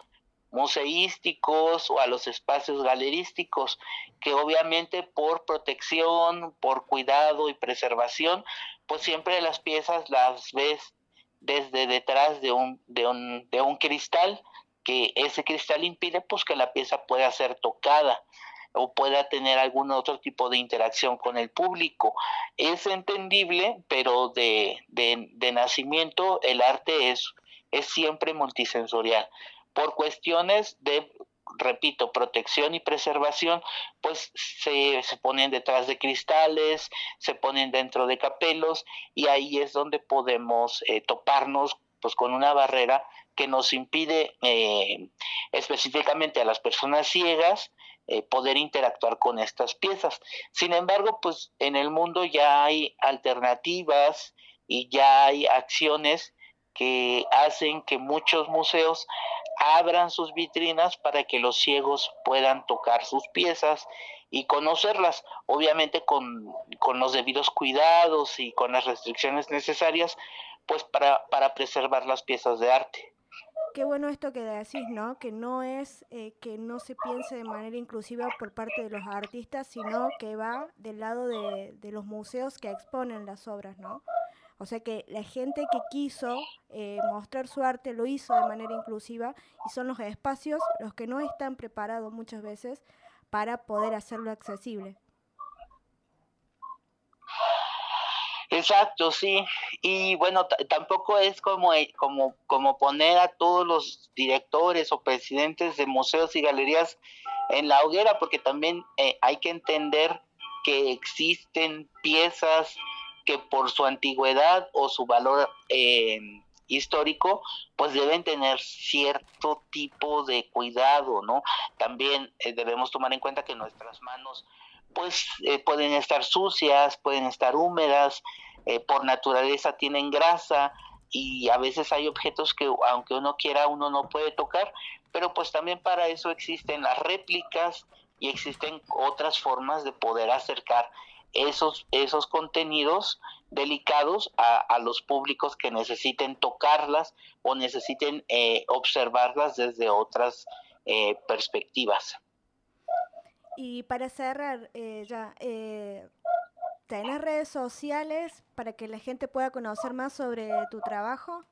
Speaker 17: museísticos o a los espacios galerísticos, que obviamente por protección, por cuidado y preservación, pues siempre las piezas las ves desde detrás de un, de un, de un cristal, que ese cristal impide pues que la pieza pueda ser tocada o pueda tener algún otro tipo de interacción con el público. Es entendible, pero de, de, de nacimiento el arte es, es siempre multisensorial. Por cuestiones de, repito, protección y preservación, pues se, se ponen detrás de cristales, se ponen dentro de capelos y ahí es donde podemos eh, toparnos pues con una barrera que nos impide eh, específicamente a las personas ciegas eh, poder interactuar con estas piezas. Sin embargo, pues en el mundo ya hay alternativas y ya hay acciones que hacen que muchos museos abran sus vitrinas para que los ciegos puedan tocar sus piezas y conocerlas, obviamente con, con los debidos cuidados y con las restricciones necesarias, pues para, para preservar las piezas de arte.
Speaker 4: Qué bueno esto que decís, ¿no? Que no es eh, que no se piense de manera inclusiva por parte de los artistas, sino que va del lado de, de los museos que exponen las obras, ¿no? O sea que la gente que quiso eh, mostrar su arte lo hizo de manera inclusiva y son los espacios los que no están preparados muchas veces para poder hacerlo accesible.
Speaker 17: Exacto, sí. Y bueno, tampoco es como, eh, como, como poner a todos los directores o presidentes de museos y galerías en la hoguera, porque también eh, hay que entender que existen piezas que por su antigüedad o su valor eh, histórico, pues deben tener cierto tipo de cuidado, ¿no? También eh, debemos tomar en cuenta que nuestras manos pues eh, pueden estar sucias, pueden estar húmedas, por naturaleza tienen grasa y a veces hay objetos que aunque uno quiera uno no puede tocar, pero pues también para eso existen las réplicas y existen otras formas de poder acercar esos, esos contenidos delicados a, a los públicos que necesiten tocarlas o necesiten eh, observarlas desde otras eh, perspectivas.
Speaker 4: Y para cerrar, eh, ya, eh, ¿tenés redes sociales para que la gente pueda conocer más sobre tu trabajo?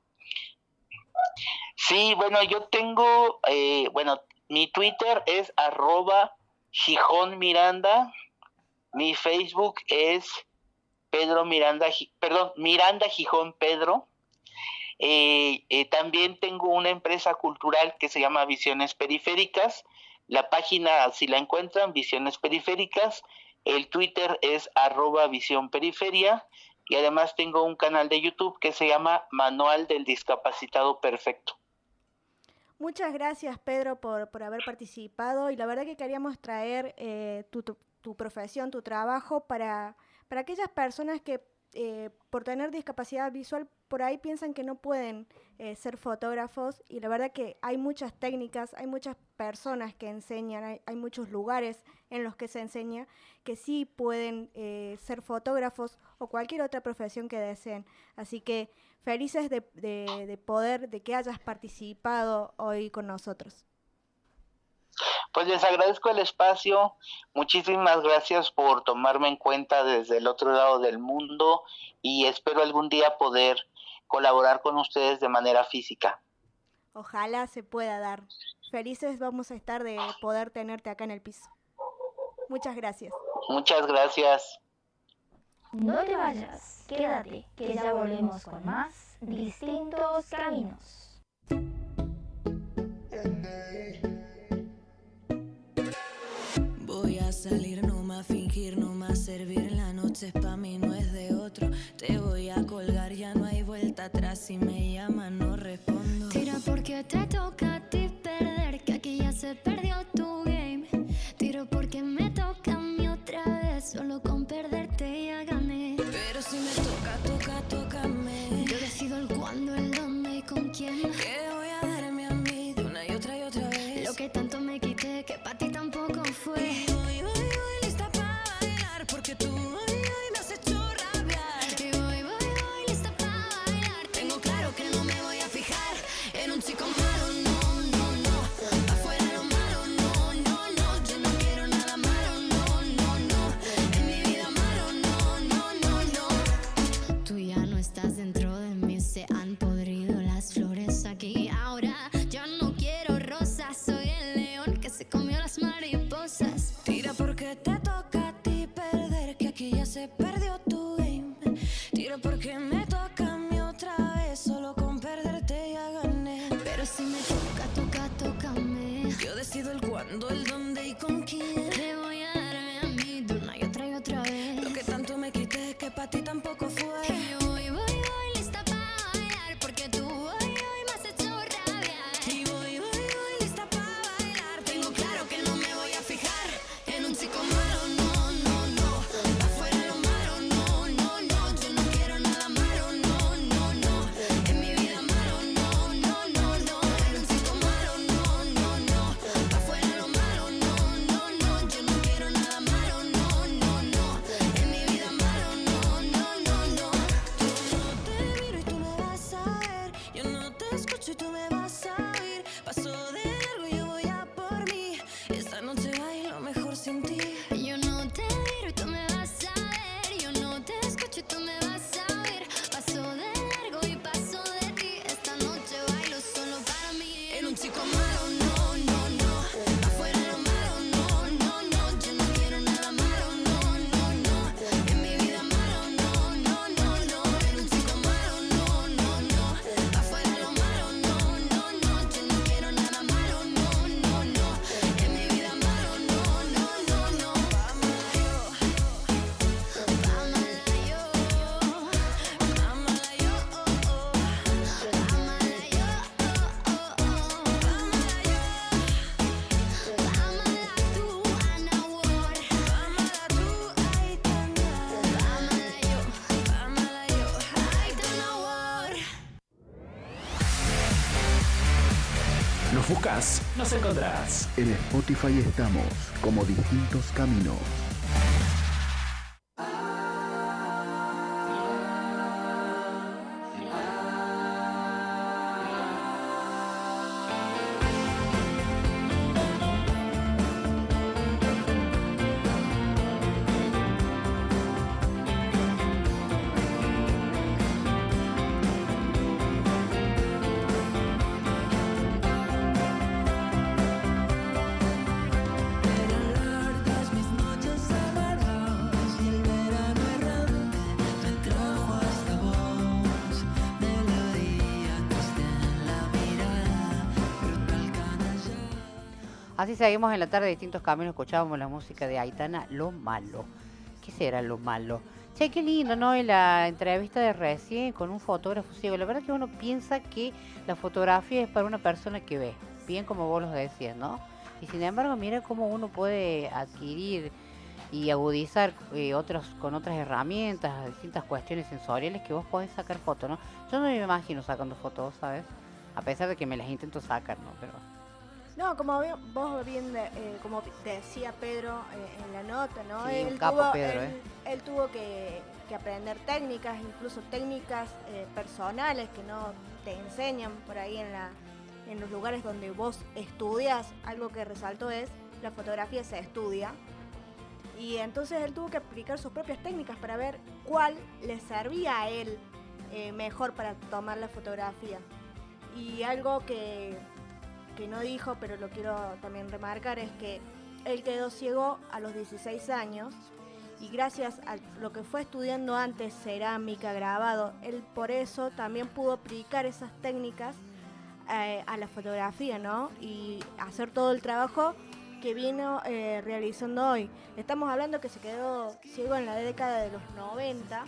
Speaker 17: Sí, bueno, yo tengo, eh, bueno, mi Twitter es arroba Gijón Miranda, mi Facebook es Pedro Miranda, perdón, Miranda Gijón Pedro. Eh, eh, también tengo una empresa cultural que se llama Visiones Periféricas. La página, si la encuentran, Visiones Periféricas. El Twitter es arroba Visión Periferia. Y además tengo un canal de YouTube que se llama Manual del Discapacitado Perfecto.
Speaker 4: Muchas gracias, Pedro, por, por haber participado. Y la verdad que queríamos traer eh, tu- tu profesión, tu trabajo, para, para aquellas personas que eh, por tener discapacidad visual, por ahí piensan que no pueden eh, ser fotógrafos y la verdad que hay muchas técnicas, hay muchas personas que enseñan, hay, muchos lugares en los que se enseña que sí pueden eh, ser fotógrafos o cualquier otra profesión que deseen. Así que felices de- de poder, de que hayas participado hoy con nosotros.
Speaker 17: Pues les agradezco el espacio. Muchísimas gracias por tomarme en cuenta desde el otro lado del mundo y espero algún día poder colaborar con ustedes de manera física.
Speaker 4: Ojalá se pueda dar. Felices vamos a estar de poder tenerte acá en el piso. Muchas gracias.
Speaker 17: Muchas gracias.
Speaker 5: No te vayas, quédate, que ya volvemos con más distintos caminos.
Speaker 18: Salir, no más fingir, no más servir. La noche es pa' mí, no es de otro. Te voy a colgar, ya no hay vuelta atrás. Si me llaman, no respondo.
Speaker 19: Tira porque te toca a ti perder, que aquí ya se perdió tu game. Tiro porque me toca a mí otra vez, solo con perderte ya gané.
Speaker 18: Pero si me
Speaker 11: nos encontrás.
Speaker 20: En Spotify estamos como distintos caminos.
Speaker 3: Así seguimos en la tarde de distintos caminos, escuchábamos la música de Aitana, Lo Malo. ¿Qué será Lo Malo? Che, qué lindo, ¿no? Y la entrevista de recién con un fotógrafo ciego. La verdad que uno piensa que la fotografía es para una persona que ve, bien como vos los decías, ¿no? Y sin embargo, mira cómo uno puede adquirir y agudizar eh, otros con otras herramientas, distintas cuestiones sensoriales que vos podés sacar fotos, ¿no? Yo no me imagino sacando fotos, ¿sabes? A pesar de que me las intento sacar, ¿no? Pero
Speaker 4: No, como vos bien, de- eh, como decía Pedro eh, en la nota, ¿no?
Speaker 3: Sí, un capo Pedro,
Speaker 4: él,
Speaker 3: ¿eh?
Speaker 4: él tuvo que, que aprender técnicas, incluso técnicas eh, personales que no te enseñan por ahí en, la, en los lugares donde vos estudias. Algo que resaltó es, la fotografía se estudia. Y entonces él tuvo que aplicar sus propias técnicas para ver cuál le servía a él mejor para tomar la fotografía. Y algo que, que no dijo, pero lo quiero también remarcar, es que él quedó ciego a los 16 años y gracias a lo que fue estudiando antes, cerámica, grabado, él por eso también pudo aplicar esas técnicas eh, a la fotografía, ¿no? Y hacer todo el trabajo que vino eh, realizando hoy. Estamos hablando que se quedó ciego en la década de los 90,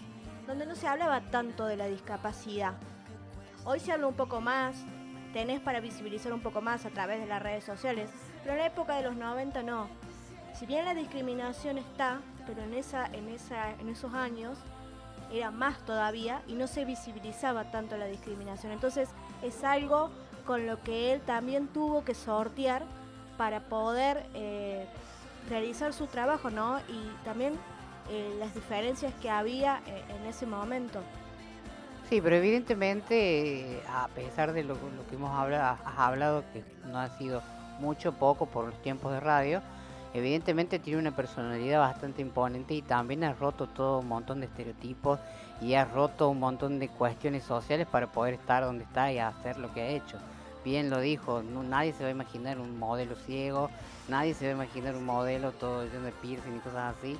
Speaker 4: donde no se hablaba tanto de la discapacidad. Hoy se habla un poco más, tenés para visibilizar un poco más a través de las redes sociales, pero en la época de los 90 no. Si bien la discriminación está, pero en, esa, en, esa, en esos años era más todavía y no se visibilizaba tanto la discriminación. Entonces es algo con lo que él también tuvo que sortear para poder eh, realizar su trabajo, ¿no? Y también eh, las diferencias que había eh, en ese momento.
Speaker 3: Sí, pero evidentemente, a pesar de lo, que hemos hablado, hablado, que no ha sido mucho, poco por los tiempos de radio, evidentemente tiene una personalidad bastante imponente y también ha roto todo un montón de estereotipos y ha roto un montón de cuestiones sociales para poder estar donde está y hacer lo que ha hecho. Bien lo dijo, nadie se va a imaginar un modelo ciego, nadie se va a imaginar un modelo todo lleno de piercing y cosas así.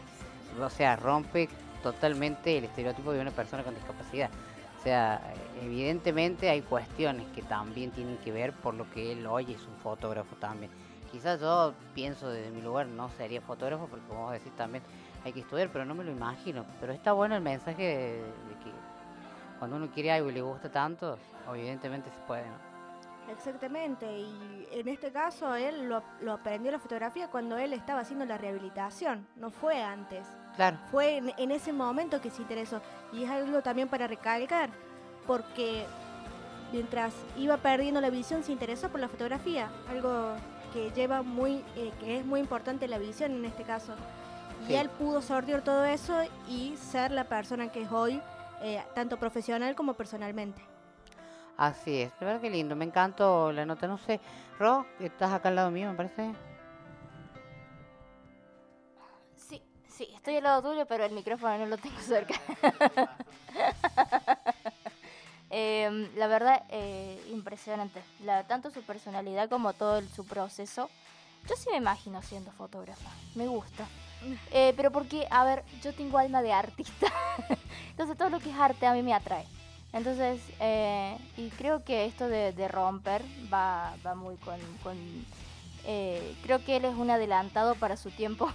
Speaker 3: O sea, rompe totalmente el estereotipo de una persona con discapacidad. O sea, evidentemente hay cuestiones que también tienen que ver por lo que él hoy es un fotógrafo también. Quizás yo pienso desde mi lugar no sería fotógrafo porque como vos decís también hay que estudiar, pero no me lo imagino. Pero está bueno el mensaje de, que cuando uno quiere algo y le gusta tanto, evidentemente se puede, ¿no?
Speaker 4: Exactamente, y en este caso él lo aprendió la fotografía cuando él estaba haciendo la rehabilitación, no fue antes.
Speaker 3: Claro.
Speaker 4: Fue en, en ese momento que se interesó. Y es algo también para recalcar, porque mientras iba perdiendo la visión se interesó por la fotografía, algo que lleva muy, eh, que es muy importante la visión en este caso. Y él pudo sortear todo eso y ser la persona que es hoy, eh, tanto profesional como personalmente.
Speaker 3: Así es, verdad que lindo, me encantó la nota, no sé, Ro, estás acá al lado mío, me parece.
Speaker 5: Sí, estoy al lado tuyo, pero el micrófono no lo tengo cerca. Em, la verdad, eh, impresionante. La, tanto su personalidad como todo el- su proceso. Yo sí me imagino siendo fotógrafa. Me gusta. Eh, pero porque, a ver, yo tengo alma de artista. Entonces todo lo que es arte a mí me atrae. Entonces, eh, y creo que esto de, de romper va, va muy con... con, eh, creo que él es un adelantado para su tiempo.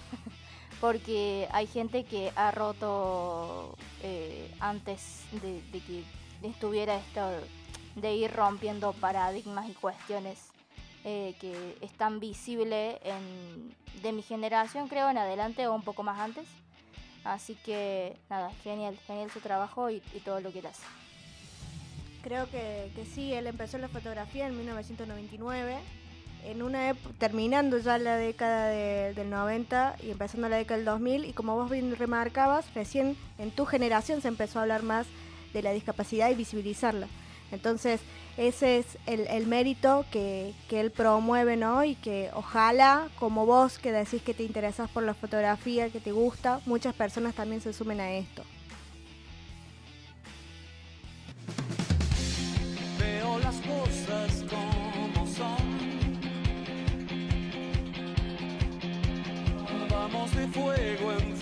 Speaker 5: Porque hay gente que ha roto eh, antes de, que estuviera esto de ir rompiendo paradigmas y cuestiones eh, que están visibles en, de mi generación, creo, en adelante o un poco más antes. Así que nada, genial, genial su trabajo y, y todo lo que él hace.
Speaker 4: Creo que, que sí, él empezó la fotografía en 1999, en una terminando ya la década de- del 90 y empezando la década del 2000, y como vos bien remarcabas, recién en tu generación se empezó a hablar más de la discapacidad y visibilizarla. Entonces, ese es el, el mérito que, que él promueve, ¿no? Y que ojalá, como vos que decís que te interesás por la fotografía, que te gusta, muchas personas también se sumen a esto.
Speaker 2: Veo las cosas como de fuego en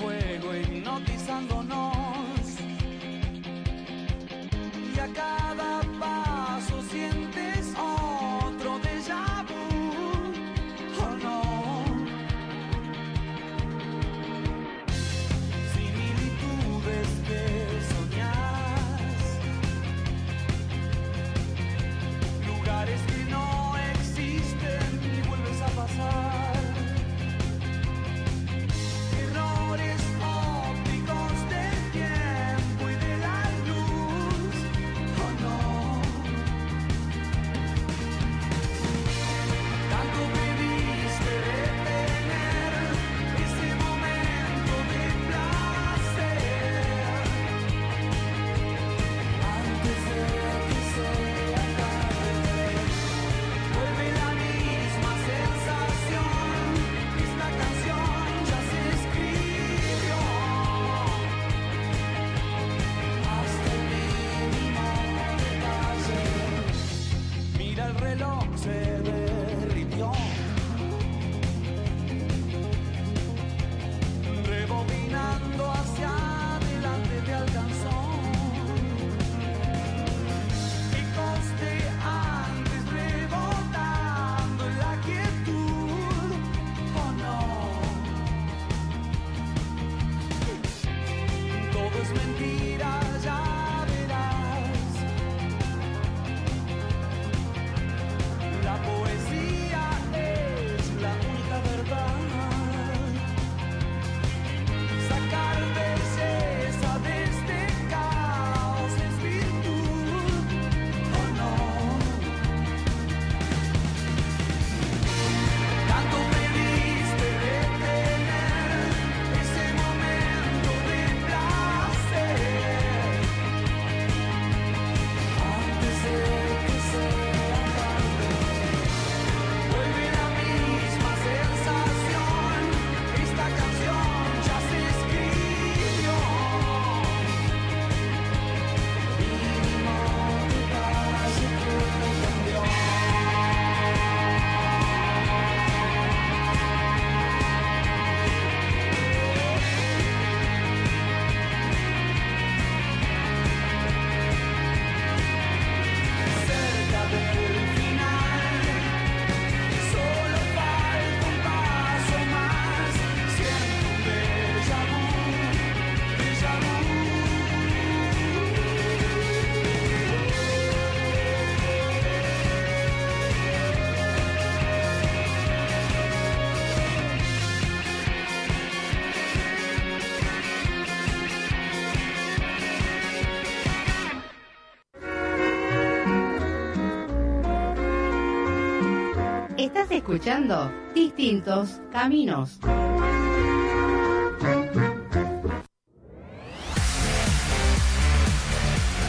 Speaker 3: escuchando Distintos Caminos.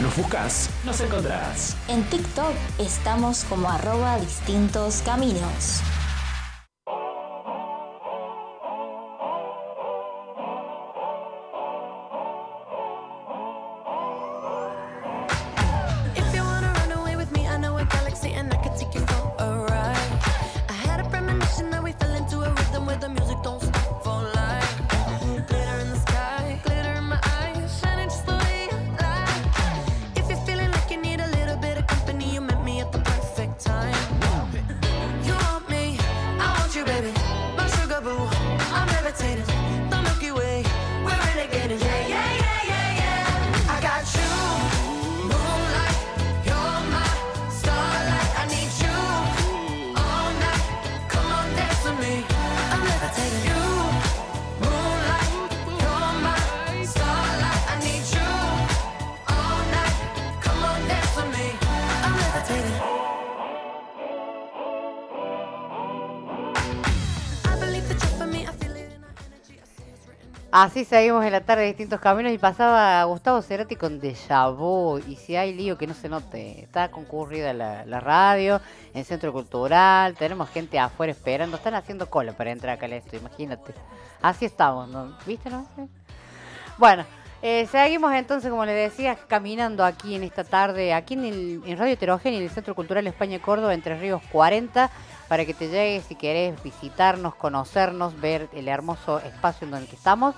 Speaker 20: Nos buscas, nos encontrás.
Speaker 18: En TikTok estamos como arroba distintos caminos.
Speaker 3: Así seguimos en la tarde de distintos caminos y pasaba Gustavo Cerati con Déjà Vu. Y si hay lío que no se note, está concurrida la, radio, el centro cultural, tenemos gente afuera esperando, están haciendo cola para entrar acá al esto, imagínate. Así estamos, ¿no? ¿Viste? No? Bueno, eh, seguimos entonces, como les decía, caminando aquí en esta tarde, aquí en, el, en Radio Heterogénea, en el Centro Cultural España Córdoba, Entre Ríos 40, para que te llegues si querés visitarnos, conocernos, ver el hermoso espacio en que estamos.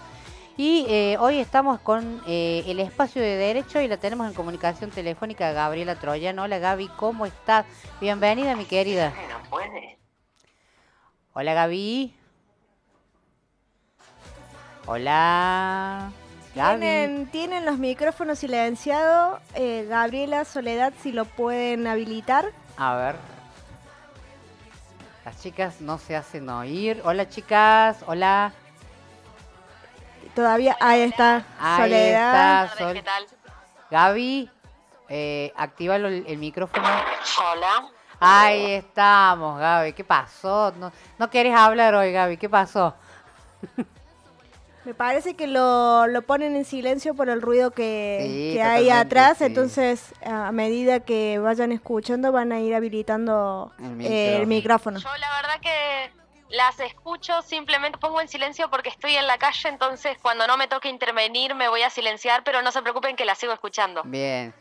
Speaker 3: Y eh, hoy estamos con eh, el espacio de derecho y la tenemos en comunicación telefónica Gabriela Troyano. Hola Gaby, ¿cómo estás? Bienvenida, mi querida. Hola Gaby. Hola. Gaby.
Speaker 4: Tienen, tienen los micrófonos silenciados. Eh, Gabriela, Soledad, si lo pueden habilitar.
Speaker 3: A ver. Las chicas no se hacen oír. Hola chicas, hola.
Speaker 4: Todavía, ahí está.
Speaker 3: Ahí
Speaker 4: Soledad.
Speaker 3: está, Sol. Gaby, eh, actívalo el, el micrófono.
Speaker 21: Hola.
Speaker 3: Ahí estamos, Gaby. ¿Qué pasó? No, no querés hablar hoy, Gaby. ¿Qué pasó?
Speaker 4: Me parece que lo, lo ponen en silencio por el ruido que,
Speaker 3: Sí,
Speaker 4: que hay
Speaker 3: totalmente,
Speaker 4: atrás,
Speaker 3: sí.
Speaker 4: entonces a medida que vayan escuchando van a ir habilitando
Speaker 3: El
Speaker 4: eh, el micrófono.
Speaker 21: Yo la verdad que las escucho, simplemente pongo en silencio porque estoy en la calle, entonces cuando no me toque intervenir me voy a silenciar, pero no se preocupen que las sigo escuchando.
Speaker 3: Bien.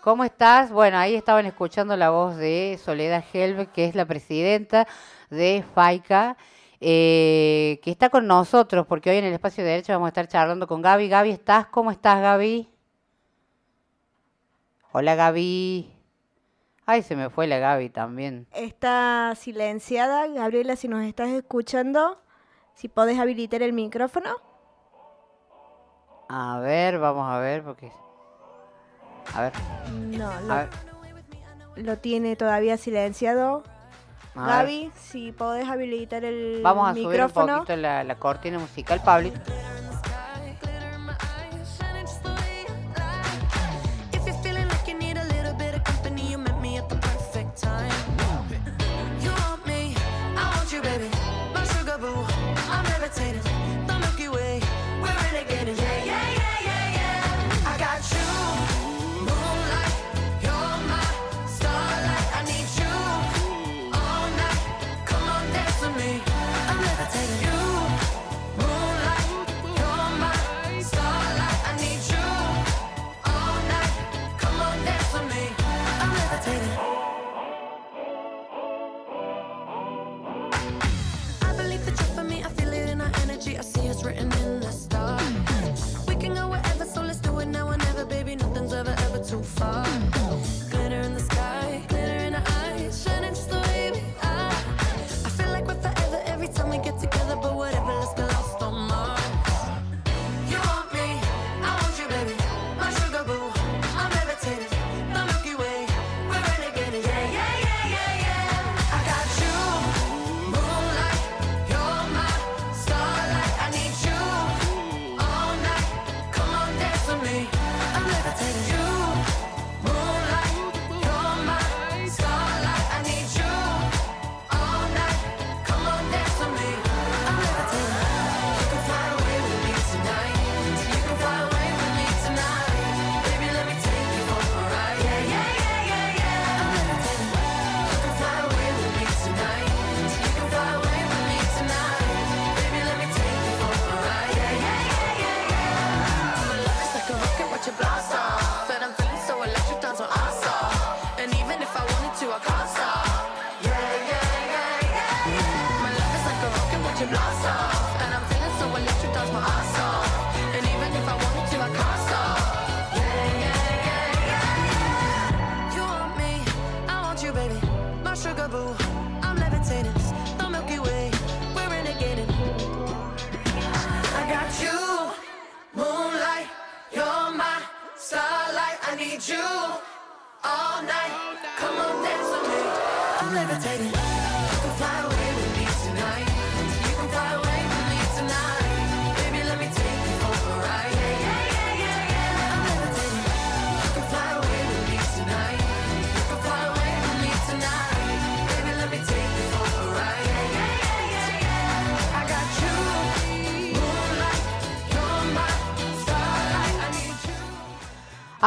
Speaker 3: ¿Cómo estás? Bueno, ahí estaban escuchando la voz de Soledad Helve, que es la presidenta de FAICA, eh, que está con nosotros, porque hoy en el espacio de derecho vamos a estar charlando con Gaby. Gaby, ¿estás? ¿Cómo estás, Gaby? Hola, Gaby. Ay, se me fue la Gaby también.
Speaker 4: Está silenciada. Gabriela, si nos estás escuchando, si podés habilitar el micrófono.
Speaker 3: A ver, vamos a ver, porque... A ver,
Speaker 4: No, lo,
Speaker 3: ver.
Speaker 4: lo tiene todavía silenciado.
Speaker 3: A ver.
Speaker 4: Gaby, si podés habilitar el
Speaker 3: Vamos a subir un poquito la, la cortina musical, Pablito.
Speaker 18: Written in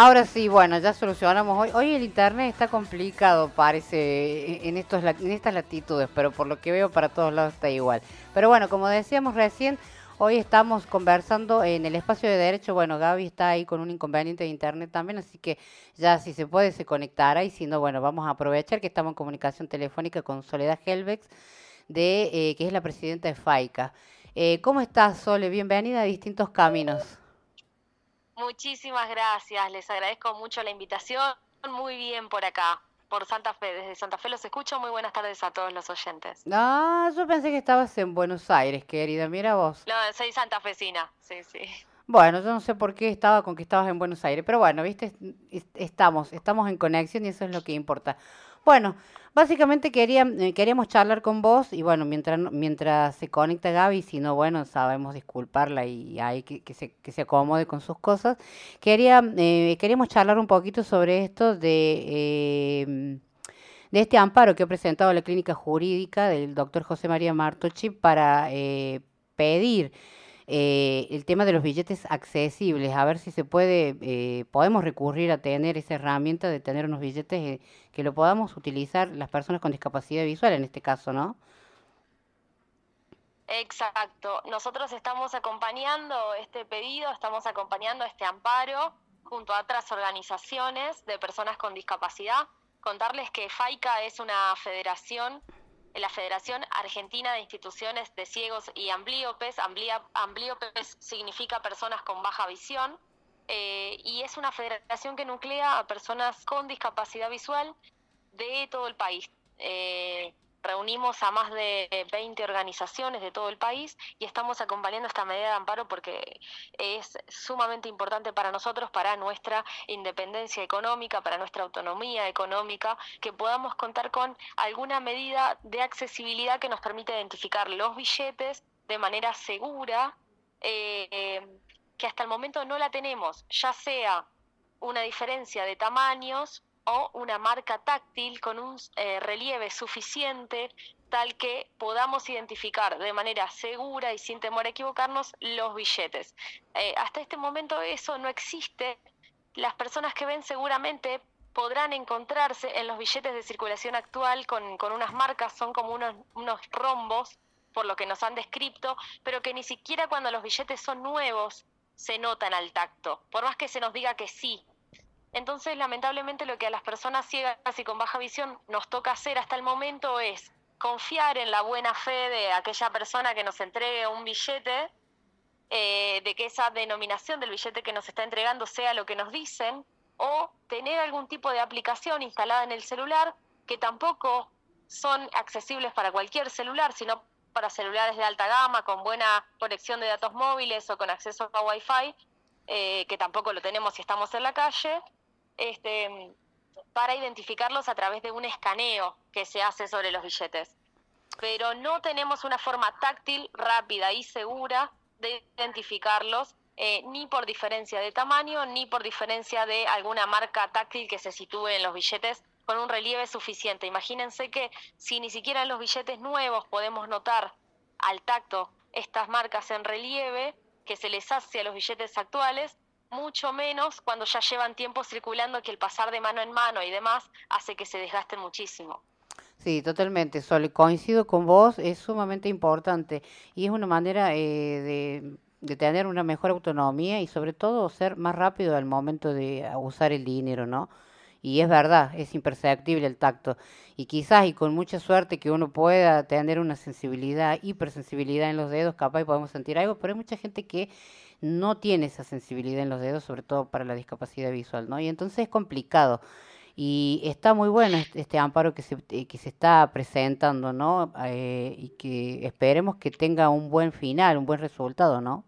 Speaker 3: Ahora sí, bueno, ya solucionamos hoy. Hoy el internet está complicado, parece, en, estos, estas latitudes, pero por lo que veo para todos lados está igual. Pero bueno, como decíamos recién, hoy estamos conversando en el espacio de derecho. Bueno, Gaby está ahí con un inconveniente de internet también, así que ya si se puede se conectará y si no, bueno, vamos a aprovechar que estamos en comunicación telefónica con Soledad Helvex, de, eh, que es la presidenta de FAICA. Eh, ¿Cómo estás, Sole? Bienvenida a Distintos Caminos.
Speaker 21: Muchísimas gracias, les agradezco mucho la invitación. Muy bien por acá, por Santa Fe. Desde Santa Fe los escucho. Muy buenas tardes a todos los oyentes.
Speaker 3: Ah, yo pensé que estabas en Buenos Aires, querida. Mira vos.
Speaker 21: No, soy santafesina, sí, sí.
Speaker 3: Bueno, yo no sé por qué estaba con que estabas en Buenos Aires, pero bueno, viste, Es- estamos, estamos en conexión y eso es lo que importa. Bueno, básicamente quería, eh, queríamos charlar con vos y bueno, mientras, mientras se conecta Gaby, si no, bueno, sabemos disculparla y ahí que, que se, acomode con sus cosas. Eh, queríamos charlar un poquito sobre esto de, eh, de este amparo que ha presentado la clínica jurídica del doctor José María Martochi para eh, pedir eh, el tema de los billetes accesibles, a ver si se puede, eh, podemos recurrir a tener esa herramienta de tener unos billetes eh, que lo podamos utilizar las personas con discapacidad visual en este caso, ¿no?
Speaker 21: Exacto. Nosotros estamos acompañando este pedido, estamos acompañando este amparo. junto a otras organizaciones de personas con discapacidad. Contarles que FAICA es una federación, la Federación Argentina de Instituciones de Ciegos y Amblíopes. Amblía- amblíopes significa personas con baja visión. eh, y es una federación que nuclea a personas con discapacidad visual de todo el país. Eh, reunimos a más de 20 organizaciones de todo el país y estamos acompañando esta medida de amparo porque es sumamente importante para nosotros, para nuestra independencia económica, para nuestra autonomía económica, que podamos contar con alguna medida de accesibilidad que nos permita identificar los billetes de manera segura, eh, que hasta el momento no la tenemos, ya sea una diferencia de tamaños o una marca táctil con un eh, relieve suficiente tal que podamos identificar de manera segura y sin temor a equivocarnos los billetes. Eh, hasta este momento eso no existe. Las personas que ven seguramente podrán encontrarse en los billetes de circulación actual con, con unas marcas, son como unos, unos rombos, por lo que nos han descrito, pero que ni siquiera cuando los billetes son nuevos se notan al tacto, por más que se nos diga que sí, entonces, lamentablemente, lo que a las personas ciegas y con baja visión nos toca hacer hasta el momento es confiar en la buena fe de aquella persona que nos entregue un billete, eh, de que esa denominación del billete que nos está entregando sea lo que nos dicen, o tener algún tipo de aplicación instalada en el celular que tampoco son accesibles para cualquier celular, sino para celulares de alta gama, con buena conexión de datos móviles o con acceso a Wi-Fi, eh, que tampoco lo tenemos si estamos en la calle, este, para identificarlos a través de un escaneo que se hace sobre los billetes. Pero no tenemos una forma táctil, rápida y segura de identificarlos, eh, ni por diferencia de tamaño, ni por diferencia de alguna marca táctil que se sitúe en los billetes con un relieve suficiente. Imagínense que si ni siquiera en los billetes nuevos podemos notar al tacto estas marcas en relieve que se les hace a los billetes actuales, mucho menos cuando ya llevan tiempo circulando que el pasar de mano en mano y demás hace que se desgasten muchísimo.
Speaker 3: Sí, totalmente, Sol. Coincido con vos, es sumamente importante y es una manera eh, de, de tener una mejor autonomía y sobre todo ser más rápido al momento de a usar el dinero, ¿no? Y es verdad, es imperceptible el tacto. Y quizás y con mucha suerte que uno pueda tener una sensibilidad, hipersensibilidad en los dedos, capaz podemos sentir algo, pero hay mucha gente que no tiene esa sensibilidad en los dedos, sobre todo para la discapacidad visual, ¿no? Y entonces es complicado. Y está muy bueno este, este amparo que se, eh, que se está presentando, ¿no? Eh, y que esperemos que tenga un buen final, un buen resultado, ¿no?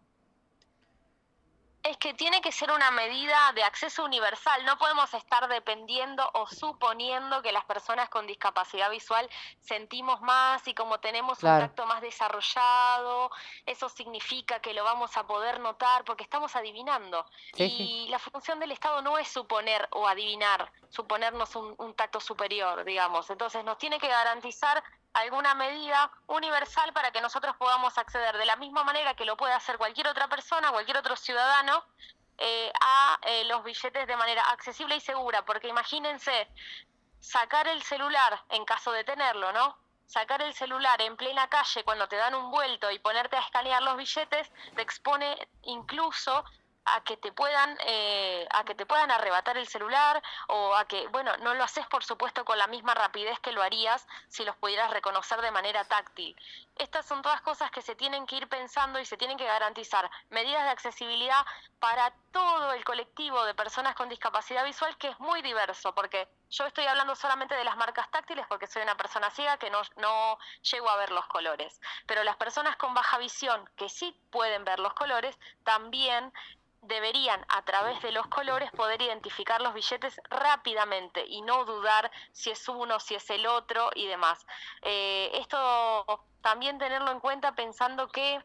Speaker 21: Es que tiene que ser una medida de acceso universal. No podemos estar dependiendo o suponiendo que las personas con discapacidad visual sentimos más y como tenemos
Speaker 3: Claro.
Speaker 21: un tacto más desarrollado, eso significa que lo vamos a poder notar porque estamos adivinando.
Speaker 3: Sí,
Speaker 21: y
Speaker 3: sí.
Speaker 21: la función del Estado no es suponer o adivinar, suponernos un, un tacto superior, digamos. Entonces nos tiene que garantizar alguna medida universal para que nosotros podamos acceder de la misma manera que lo puede hacer cualquier otra persona, cualquier otro ciudadano, eh, a eh, los billetes de manera accesible y segura. Porque imagínense sacar el celular, en caso de tenerlo, ¿no? Sacar el celular en plena calle cuando te dan un vuelto y ponerte a escanear los billetes te expone incluso a que te puedan eh, a que te puedan arrebatar el celular o a que bueno no lo haces por supuesto con la misma rapidez que lo harías si los pudieras reconocer de manera táctil. Estas son todas cosas que se tienen que ir pensando y se tienen que garantizar. Medidas de accesibilidad para todo el colectivo de personas con discapacidad visual que es muy diverso porque yo estoy hablando solamente de las marcas táctiles porque soy una persona ciega que no, no llego a ver los colores. Pero las personas con baja visión que sí pueden ver los colores también deberían a través de los colores poder identificar los billetes rápidamente y no dudar si es uno, si es el otro y demás. Eh, esto también tenerlo en cuenta pensando que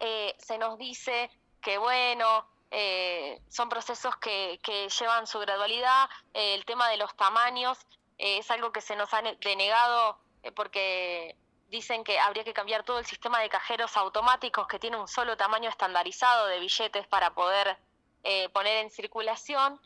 Speaker 21: eh, se nos dice que bueno, eh, son procesos que, que llevan su gradualidad, el tema de los tamaños es algo que se nos ha ne- denegado porque dicen que habría que cambiar todo el sistema de cajeros automáticos que tiene un solo tamaño estandarizado de billetes para poder eh, poner en circulación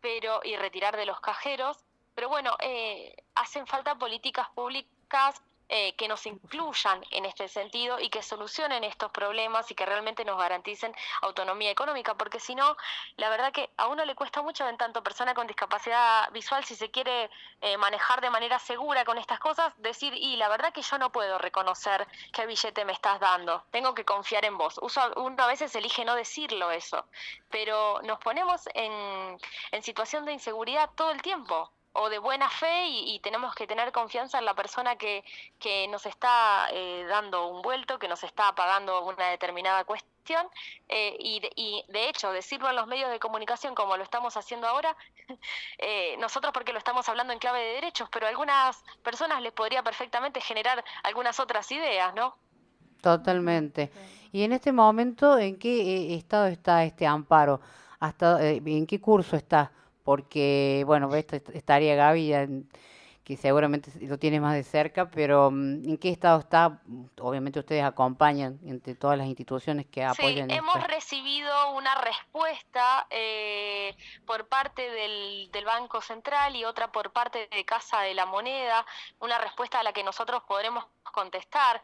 Speaker 21: pero y retirar de los cajeros. Pero bueno, eh, hacen falta políticas públicas eh, que nos incluyan en este sentido y que solucionen estos problemas y que realmente nos garanticen autonomía económica, porque si no, la verdad que a uno le cuesta mucho en tanto persona con discapacidad visual, si se quiere eh, manejar de manera segura con estas cosas, decir, y la verdad que yo no puedo reconocer qué billete me estás dando, tengo que confiar en vos. Uso, uno a veces elige no decirlo eso, pero nos ponemos en, en situación de inseguridad todo el tiempo o de buena fe y, y tenemos que tener confianza en la persona que, que nos está eh, dando un vuelto, que nos está pagando una determinada cuestión eh, y, de, y de hecho decirlo en los medios de comunicación como lo estamos haciendo ahora, eh, nosotros porque lo estamos hablando en clave de derechos, pero a algunas personas les podría perfectamente generar algunas otras ideas, ¿no?
Speaker 3: Totalmente. Y en este momento, ¿en qué eh, estado está este amparo? Hasta, eh, ¿En qué curso está? Porque, bueno, ves, est- estaría Gaby, ya que seguramente lo tiene más de cerca, pero mm, ¿en qué estado está? Obviamente ustedes acompañan entre todas las instituciones que
Speaker 21: Sí,
Speaker 3: apoyan
Speaker 21: hemos
Speaker 3: esta-
Speaker 21: recibido una respuesta eh, por parte del, del Banco Central y otra por parte de Casa de la Moneda, una respuesta a la que nosotros podremos contestar.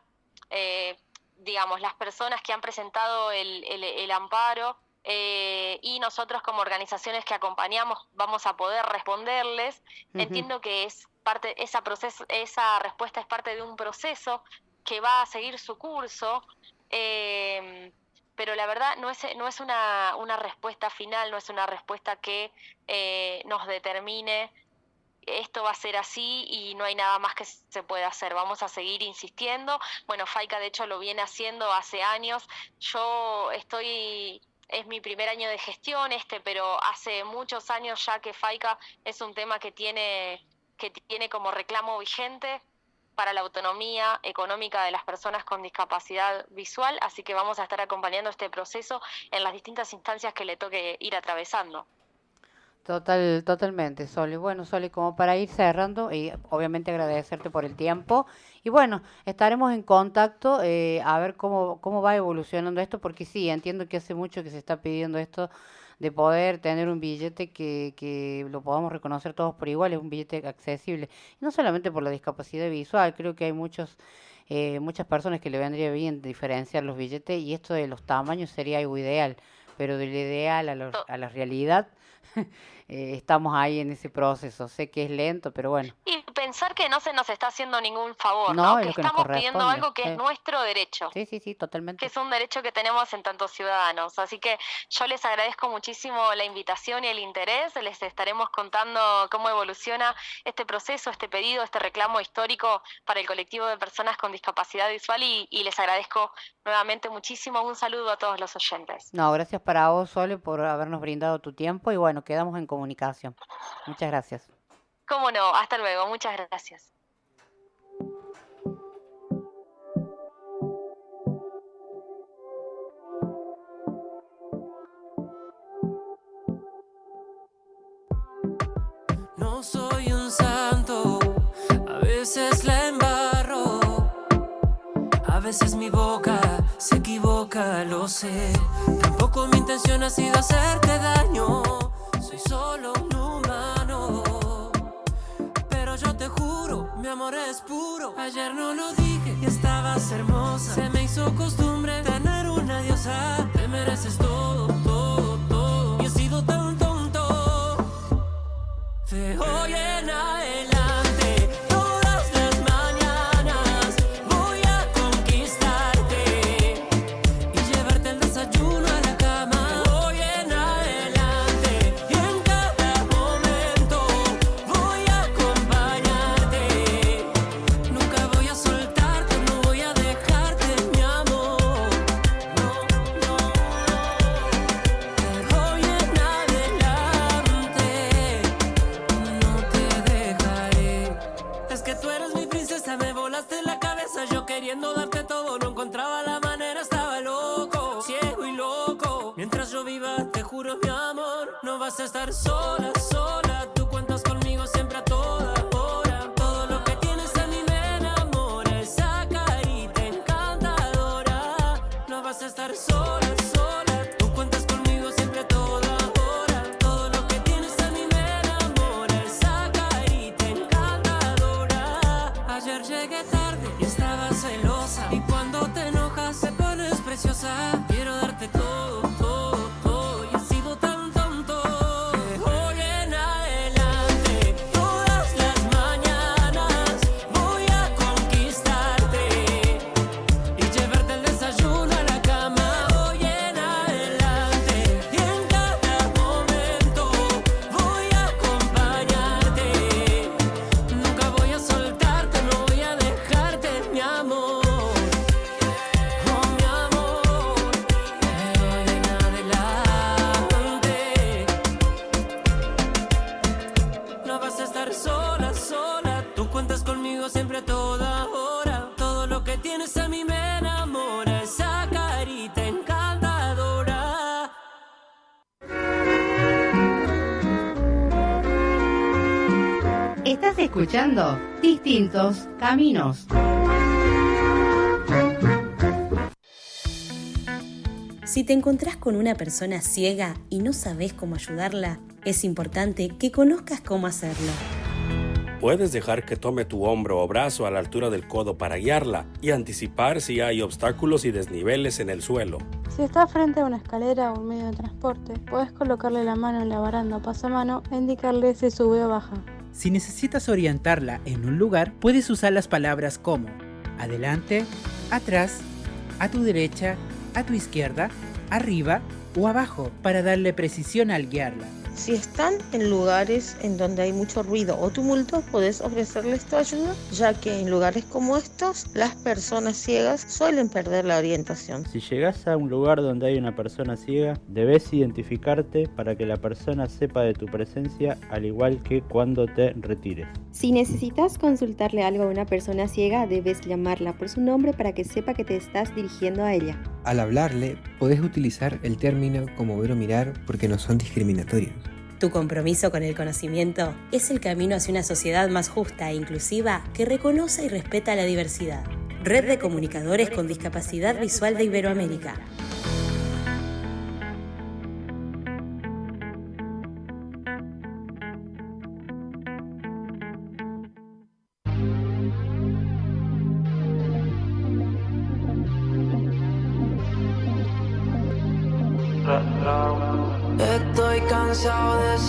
Speaker 21: Eh, digamos, las personas que han presentado el, el- el amparo eh, y nosotros como organizaciones que acompañamos vamos a poder responderles. Entiendo que es parte, esa, proceso, esa respuesta es parte de un proceso que va a seguir su curso. eh, pero la verdad no es, no es una, una respuesta final, no es una respuesta que eh, nos determine esto va a ser así y no hay nada más que se pueda hacer. Vamos a seguir insistiendo. Bueno, FAICA de hecho lo viene haciendo hace años. Yo estoy, es mi primer año de gestión este, pero hace muchos años ya que FAICA es un tema que tiene, que tiene como reclamo vigente para la autonomía económica de las personas con discapacidad visual, así que vamos a estar acompañando este proceso en las distintas instancias que le toque ir atravesando.
Speaker 3: Total, totalmente, Sole. Bueno, Sole, como para ir cerrando, y obviamente agradecerte por el tiempo. Y bueno, estaremos en contacto eh, a ver cómo, cómo va evolucionando esto, porque sí, entiendo que hace mucho que se está pidiendo esto de poder tener un billete que, que lo podamos reconocer todos por igual, es un billete accesible. Y no solamente por la discapacidad visual, creo que hay muchos, eh, muchas personas que le vendría bien diferenciar los billetes y esto de los tamaños sería algo ideal, pero del ideal a, lo- a la realidad eh, estamos ahí en ese proceso. Sé que es lento, pero bueno.
Speaker 21: Y pensar que no se nos está haciendo ningún favor,
Speaker 3: No,
Speaker 21: ¿no?
Speaker 3: es
Speaker 21: Que
Speaker 3: que
Speaker 21: estamos pidiendo algo que es nuestro derecho.
Speaker 3: Sí, sí, sí, totalmente.
Speaker 21: que es un derecho que tenemos en tantos ciudadanos. Así que yo les agradezco muchísimo la invitación y el interés. Les estaremos contando cómo evoluciona este proceso, este pedido, este reclamo histórico para el colectivo de personas con discapacidad visual y, y les agradezco nuevamente muchísimo. Un saludo a todos los oyentes.
Speaker 3: No, gracias para vos, Sole, por habernos brindado tu tiempo y bueno, quedamos en comunicación. Muchas gracias.
Speaker 21: Cómo no, hasta luego. Muchas gracias.
Speaker 22: No soy un santo, a veces la embarro, a veces mi boca se equivoca, lo sé. Tampoco mi intención ha sido hacerte daño, soy solo un yo te juro, mi amor es puro. Ayer no lo dije y estabas hermosa. Se me hizo costumbre tener una diosa. Te mereces todo, todo, todo. Y he sido tan tonto. De hoy estar sola,
Speaker 9: Distintos Caminos.
Speaker 23: Si te encontrás con una persona ciega y no sabes cómo ayudarla, es importante que conozcas cómo hacerlo.
Speaker 24: Puedes dejar que tome tu hombro o brazo a la altura del codo para guiarla y anticipar si hay obstáculos y desniveles en el suelo.
Speaker 25: Si estás frente a una escalera o un medio de transporte, puedes colocarle la mano en la baranda o pasamano e indicarle si sube o baja.
Speaker 26: Si necesitas orientarla en un lugar, puedes usar las palabras como adelante, atrás, a tu derecha, a tu izquierda, arriba o abajo para darle precisión al guiarla.
Speaker 27: Si están en lugares en donde hay mucho ruido o tumulto, puedes ofrecerles tu ayuda, ya que en lugares como estos, las personas ciegas suelen perder la orientación.
Speaker 28: Si llegas a un lugar donde hay una persona ciega, debes identificarte para que la persona sepa de tu presencia al igual que cuando te retires.
Speaker 29: Si necesitas consultarle algo a una persona ciega, debes llamarla por su nombre para que sepa que te estás dirigiendo a ella.
Speaker 30: Al hablarle, podés utilizar el término como ver o mirar porque no son discriminatorios.
Speaker 23: Tu compromiso con el conocimiento es el camino hacia una sociedad más justa e inclusiva que reconoce y respeta la diversidad. Red de Comunicadores con Discapacidad Visual de Iberoamérica.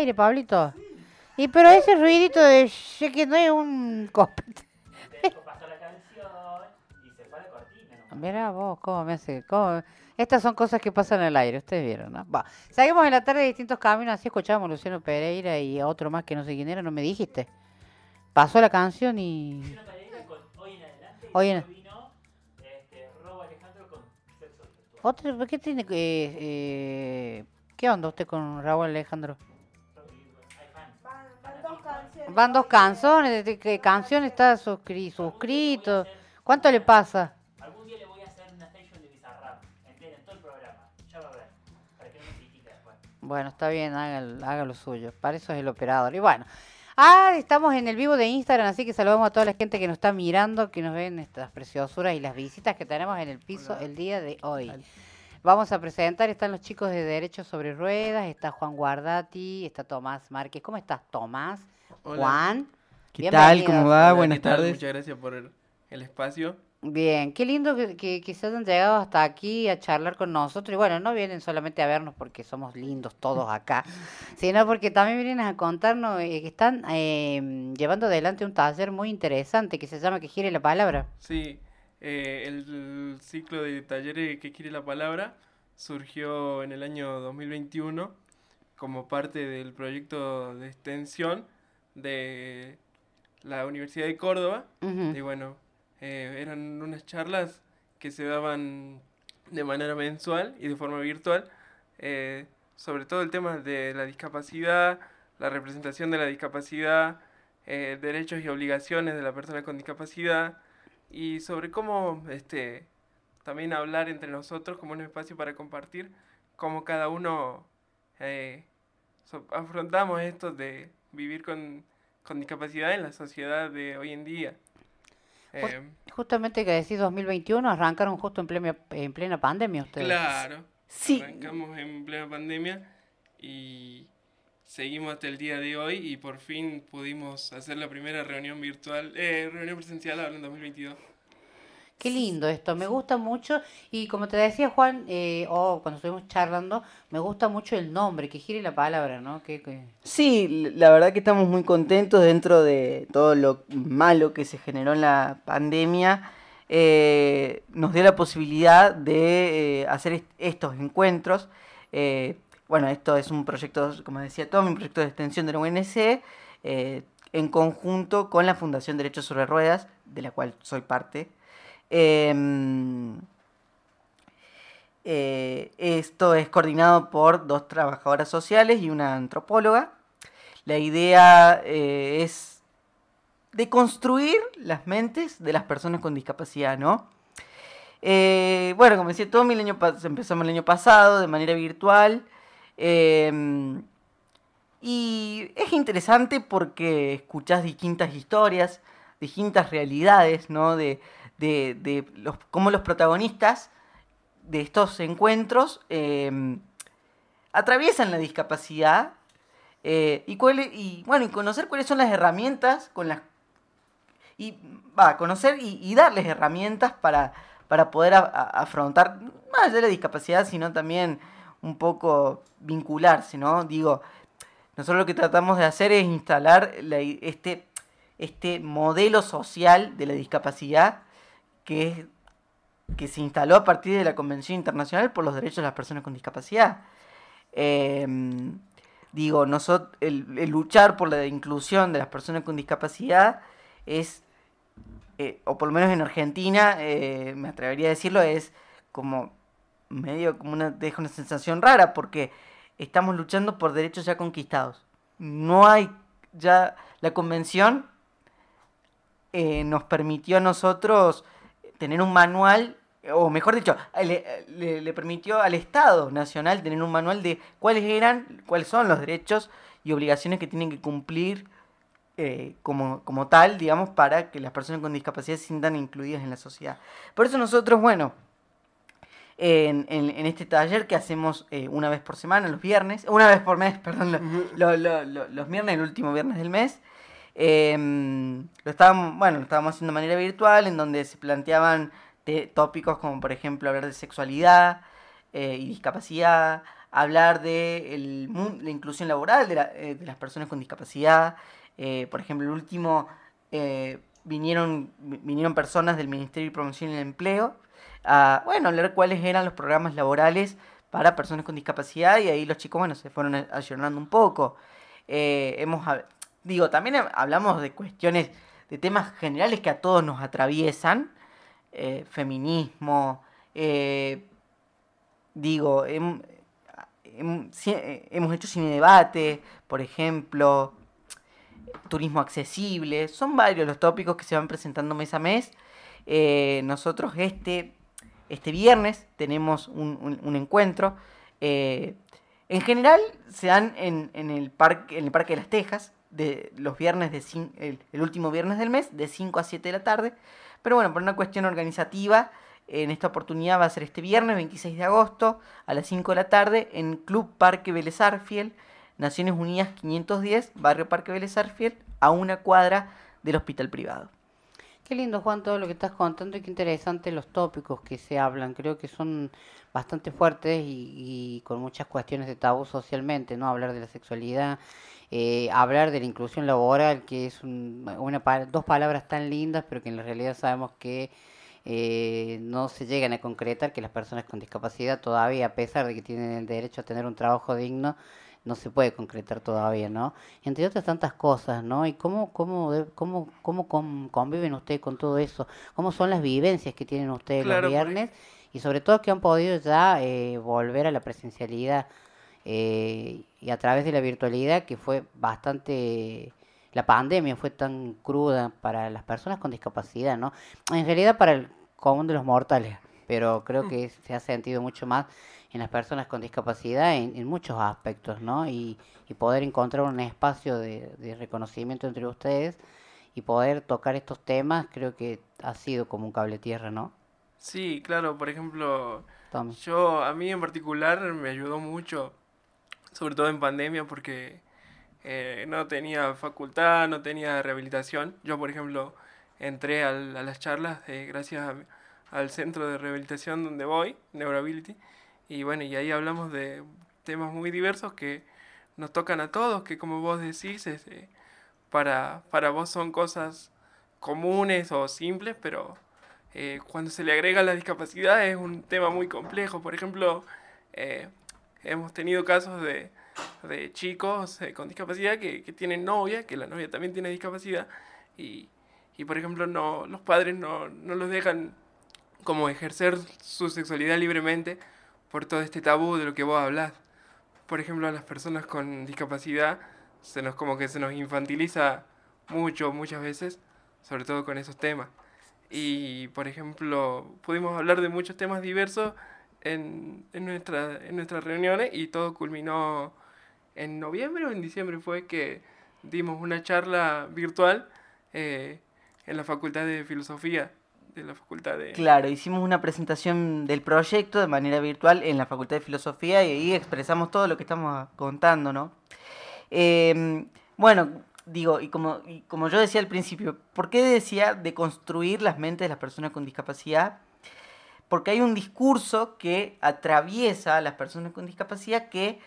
Speaker 3: Aire, Pablito. Y pero ese ruidito de sh- que no es un copete. Mira vos, cómo me hace. Cómo... Estas son cosas que pasan en el aire, ustedes vieron, ¿no? Va. Seguimos en la tarde de distintos caminos, así escuchábamos a Luciano Pereira y a otro más que no sé quién era, no me dijiste. Pasó la canción y. Hoy en Otro, ¿por ¿Qué tiene que.? eh, ¿Qué onda usted con Raúl Alejandro?
Speaker 4: Van dos canciones.
Speaker 3: Van dos canciones, ¿de qué canción está suscri- suscrito? ¿Cuánto le pasa?
Speaker 11: Algún día le voy a hacer una station de Bizarrap, entera, en todo el programa. Ya va a ver, para que no me critique después.
Speaker 3: Bueno, está bien, haga, haga lo suyo. Para eso es el operador. Y bueno, ah, estamos en el vivo de Instagram, así que saludamos a toda la gente que nos está mirando, que nos ven estas preciosuras y las visitas que tenemos en el piso el día de hoy. Vamos a presentar, están los chicos de Derechos sobre Ruedas, está Juan Guardati, está Tomás Márquez. ¿Cómo estás, Tomás?
Speaker 31: Hola.
Speaker 3: Juan.
Speaker 31: ¿Qué tal? ¿Cómo va? Hola, Buenas tardes. Muchas gracias por el, el espacio.
Speaker 3: Bien, qué lindo que, que, que se hayan llegado hasta aquí a charlar con nosotros. Y bueno, no vienen solamente a vernos porque somos lindos todos acá, sino porque también vienen a contarnos eh, que están eh, llevando adelante un taller muy interesante que se llama Que Gire la Palabra.
Speaker 31: Sí, eh, el ciclo de talleres que quiere la palabra surgió en el año 2021 como parte del proyecto de extensión de la Universidad de Córdoba.
Speaker 3: Ujú.
Speaker 31: Y bueno, eh, eran unas charlas que se daban de manera mensual y de forma virtual eh, sobre todo el tema de la discapacidad, la representación de la discapacidad, eh, derechos y obligaciones de la persona con discapacidad y sobre cómo este, también hablar entre nosotros como un espacio para compartir cómo cada uno eh, so- afrontamos esto de vivir con, con discapacidad en la sociedad de hoy en día. Eh,
Speaker 3: Justamente que decís 2021, arrancaron justo en plena, en plena pandemia ustedes.
Speaker 31: Claro.
Speaker 3: Sí.
Speaker 31: Arrancamos en plena pandemia y seguimos hasta el día de hoy y por fin pudimos hacer la primera reunión virtual, eh, reunión presencial ahora en 2022.
Speaker 3: Qué lindo esto, me gusta mucho y como te decía Juan, eh, o cuando estuvimos charlando, me gusta mucho el nombre, que gire la palabra, ¿no? Que,
Speaker 31: Sí, la verdad que estamos muy contentos dentro de todo lo malo que se generó en la pandemia. eh, nos dio la posibilidad de eh, hacer est- estos encuentros. Bueno, esto es un proyecto, como decía Tommy, un proyecto de extensión de la UNC en conjunto con la Fundación Derechos sobre Ruedas, de la cual soy parte. Em, eh, esto es coordinado por dos trabajadoras sociales y una antropóloga. La idea eh, es de construir las mentes de las personas con discapacidad, ¿no? Eh, bueno, como decía Tommy, el año empezamos el año pasado de manera virtual. em, y es interesante porque escuchás distintas historias, distintas realidades, ¿no? De, de, de los, cómo los protagonistas de estos encuentros eh, atraviesan la discapacidad eh, y, cuál- y, bueno, y conocer cuáles son las herramientas con las y va conocer y, darles herramientas para, para poder a- a- afrontar más allá de la discapacidad, sino también un poco vincularse, ¿no? Digo, nosotros lo que tratamos de hacer es instalar la este, este modelo social de la discapacidad que se instaló a partir de la Convención Internacional por los Derechos de las Personas con Discapacidad. Em, digo, nosotros, el, el luchar por la inclusión de las personas con discapacidad es, eh, o por lo menos en Argentina, eh, me atrevería a decirlo, es como medio como una, deja una sensación rara porque estamos luchando por derechos ya conquistados. No hay ya, la convención eh, nos permitió a nosotros tener un manual, o mejor dicho, le, le- le permitió al Estado Nacional tener un manual de cuáles eran, cuáles son los derechos y obligaciones que tienen que cumplir eh, como, como tal, digamos, para que las personas con discapacidad se sientan incluidas en la sociedad. Por eso nosotros, bueno, en, en- en este taller que hacemos eh, una vez por semana, los viernes, una vez por mes, perdón, lo- lo- lo- lo- los viernes, el último viernes del mes, em, lo estábamos, bueno, lo estábamos haciendo de manera virtual, en donde se planteaban te- tópicos como, por ejemplo, hablar de sexualidad eh, y discapacidad, hablar de el la inclusión laboral de, la- eh, de las personas con discapacidad. eh, por ejemplo, el último, eh, vinieron, vi- vinieron personas del Ministerio de Promoción y el Empleo a, bueno, hablar cuáles eran los programas laborales para personas con discapacidad y ahí los chicos, bueno, se fueron ayornando un poco. Eh, hemos, digo, también ha- hablamos de cuestiones, de temas generales que a todos nos atraviesan, eh, feminismo, eh, digo, eh, hemos hecho cine debate, por ejemplo, turismo accesible, son varios los tópicos que se van presentando mes a mes. Nosotros este, este viernes tenemos un, un- un encuentro. en general se dan en, en el parque, en el Parque de las Tejas, de los viernes de el último viernes del mes, de 5 a 7 de la tarde. Pero bueno, por una cuestión organizativa, en esta oportunidad va a ser este viernes 26 de agosto a las 5 de la tarde en Club Parque Vélez Arfiel, Naciones Unidas 510, Barrio Parque Vélez Arfiel, a una cuadra del hospital privado.
Speaker 3: Qué lindo, Juan, todo lo que estás contando y qué interesante los tópicos que se hablan. Creo que son bastante fuertes y, y con muchas cuestiones de tabú socialmente, ¿no? Hablar de la sexualidad, eh, hablar de la inclusión laboral, que es un- una, dos palabras tan lindas, pero que en la realidad sabemos que eh, no se llegan a concretar, que las personas con discapacidad todavía, a pesar de que tienen el derecho a tener un trabajo digno, no se puede concretar todavía, ¿no? Entre otras tantas cosas, ¿no? ¿Y cómo, cómo, cómo, cómo con- conviven ustedes con todo eso? ¿Cómo son las vivencias que tienen ustedes
Speaker 32: Claro,
Speaker 3: los
Speaker 32: porque-
Speaker 3: viernes? Y sobre todo que han podido ya eh, volver a la presencialidad eh, y a través de la virtualidad que fue bastante... La pandemia fue tan cruda para las personas con discapacidad, ¿no? En realidad para el común de los mortales, pero creo que se ha sentido mucho más en las personas con discapacidad en, en muchos aspectos, ¿no? Y, y poder encontrar un espacio de, de reconocimiento entre ustedes y poder tocar estos temas, creo que ha sido como un cable tierra, ¿no?
Speaker 32: Sí, claro, por ejemplo, yo a mí en particular me ayudó mucho, sobre todo en pandemia, porque eh, no tenía facultad, no tenía rehabilitación. Yo, por ejemplo, entré al- a las charlas eh, gracias a- al centro de rehabilitación donde voy, Neurability, y bueno, y ahí hablamos de temas muy diversos que nos tocan a todos, que como vos decís, es, eh, para, para vos son cosas comunes o simples, pero eh, cuando se le agrega la discapacidad es un tema muy complejo. Por ejemplo, eh, hemos tenido casos de, de chicos eh, con discapacidad que, que tienen novia, que la novia también tiene discapacidad, y, y por ejemplo no, los padres no, no los dejan como ejercer su sexualidad libremente por todo este tabú de lo que vos hablás. Por ejemplo, a las personas con discapacidad se nos como que se nos infantiliza mucho, muchas veces, sobre todo con esos temas. Y, por ejemplo, pudimos hablar de muchos temas diversos en, en, nuestra, en nuestras reuniones y todo culminó en noviembre o en diciembre fue que dimos una charla virtual eh, en la Facultad de Filosofía de la Facultad de...
Speaker 31: Claro, hicimos una presentación del proyecto de manera virtual en la Facultad de Filosofía y ahí expresamos todo lo que estamos contando, ¿no? Eh, bueno, digo, y como, como yo decía al principio, ¿por qué decía de construir las mentes de las personas con discapacidad? Porque hay un discurso que atraviesa a las personas con discapacidad que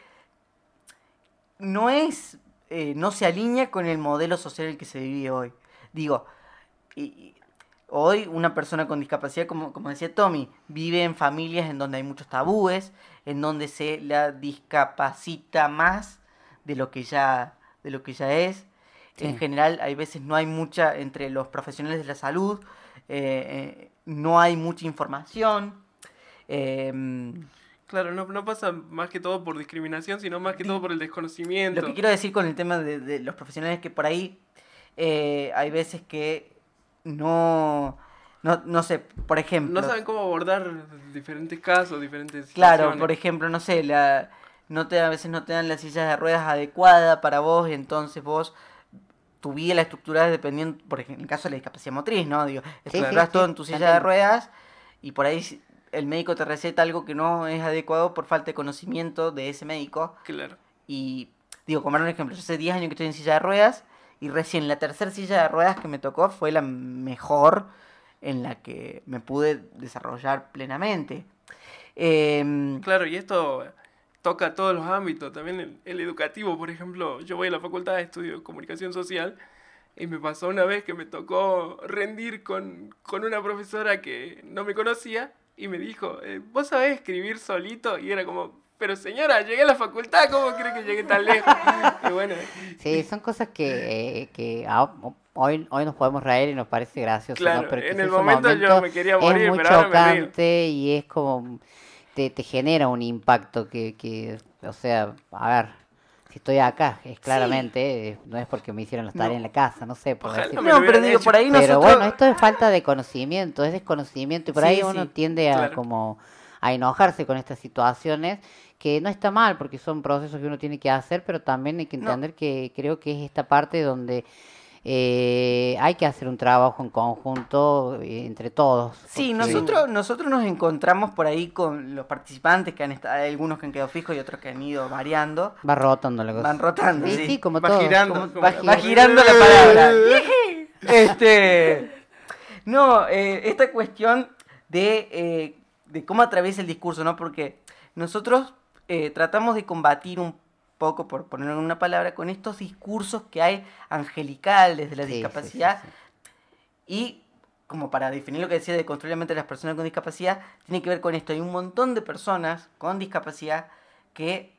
Speaker 31: no es, eh, no se alinea con el modelo social en el que se vive hoy. Digo, y hoy una persona con discapacidad, como, como decía Tommy, vive en familias en donde hay muchos tabúes, en donde se la discapacita más de lo que ya, de lo que ya es. En general, hay veces no hay mucha, entre los profesionales de la salud, eh, eh, no hay mucha información. em,
Speaker 32: Claro, no, no pasa más que todo por discriminación, sino más que todo por el desconocimiento.
Speaker 31: Lo que quiero decir con el tema de, de los profesionales es que por ahí eh, hay veces que no, no, no sé, por ejemplo.
Speaker 32: No saben cómo abordar diferentes casos, diferentes
Speaker 31: Claro, por ejemplo, no sé, la, no te, a veces no te dan las sillas de ruedas adecuadas para vos, y entonces vos tu vida la estructuras dependiendo, por ejemplo, en el caso de la discapacidad motriz, ¿no? Digo,
Speaker 3: sí,
Speaker 31: estructuras todo
Speaker 3: sí,
Speaker 31: en tu silla de ruedas y por ahí el médico te receta algo que no es adecuado por falta de conocimiento de ese médico.
Speaker 32: Claro.
Speaker 31: Y digo, como un ejemplo, yo hace 10 años que estoy en silla de ruedas y recién la tercera silla de ruedas que me tocó fue la mejor en la que me pude desarrollar plenamente. Em,
Speaker 32: Claro, y esto toca todos los ámbitos, también el, el educativo, por ejemplo, yo voy a la facultad de estudio comunicación social y me pasó una vez que me tocó rendir con, con una profesora que no me conocía y me dijo, eh, ¿vos sabés escribir solito? Y era como, pero señora, llegué a la facultad, ¿cómo cree que llegué tan lejos? Y bueno,
Speaker 3: Sí, son cosas que, eh, que hoy, hoy nos podemos reír y nos parece gracioso,
Speaker 32: Claro,
Speaker 3: ¿no? Pero
Speaker 32: en el
Speaker 3: ese
Speaker 32: momento yo me quería morir,
Speaker 3: es muy
Speaker 32: pero ahora me río.
Speaker 3: chocante y es como, te, te genera un impacto que, que, o sea, a ver, si estoy acá, es claramente, eh, no es porque me hicieron las tareas en la casa, no sé, por
Speaker 31: Ojalá
Speaker 3: decir-
Speaker 31: No, pero digo, por ahí
Speaker 3: Pero
Speaker 31: nosotros-
Speaker 3: bueno, esto es falta de conocimiento, es desconocimiento y por
Speaker 31: Sí,
Speaker 3: ahí uno tiende a
Speaker 31: claro.
Speaker 3: como a enojarse con estas situaciones que no está mal porque son procesos que uno tiene que hacer, pero también hay que
Speaker 31: No.
Speaker 3: entender que creo que es esta parte donde eh, hay que hacer un trabajo en conjunto eh, entre todos.
Speaker 31: Sí, nosotros, nosotros nos encontramos por ahí con los participantes que han estado, hay algunos que han quedado fijos y otros que han ido variando.
Speaker 3: Va rotando la cosa.
Speaker 31: Van rotando,
Speaker 3: Sí,
Speaker 31: sí.
Speaker 3: sí, como
Speaker 31: Va
Speaker 3: todo.
Speaker 31: girando,
Speaker 3: Como-
Speaker 31: va
Speaker 3: va
Speaker 31: girando la palabra. este, no, eh, esta cuestión de, eh, de cómo atraviesa el discurso, ¿no? Porque nosotros eh, tratamos de combatir un poco, por ponerlo en una palabra, con estos discursos que hay angelical desde la
Speaker 3: Sí, sí, sí,
Speaker 31: discapacidad y como para definir lo que decía de construir la mente de las personas con discapacidad, tiene que ver con esto. Hay un montón de personas con discapacidad que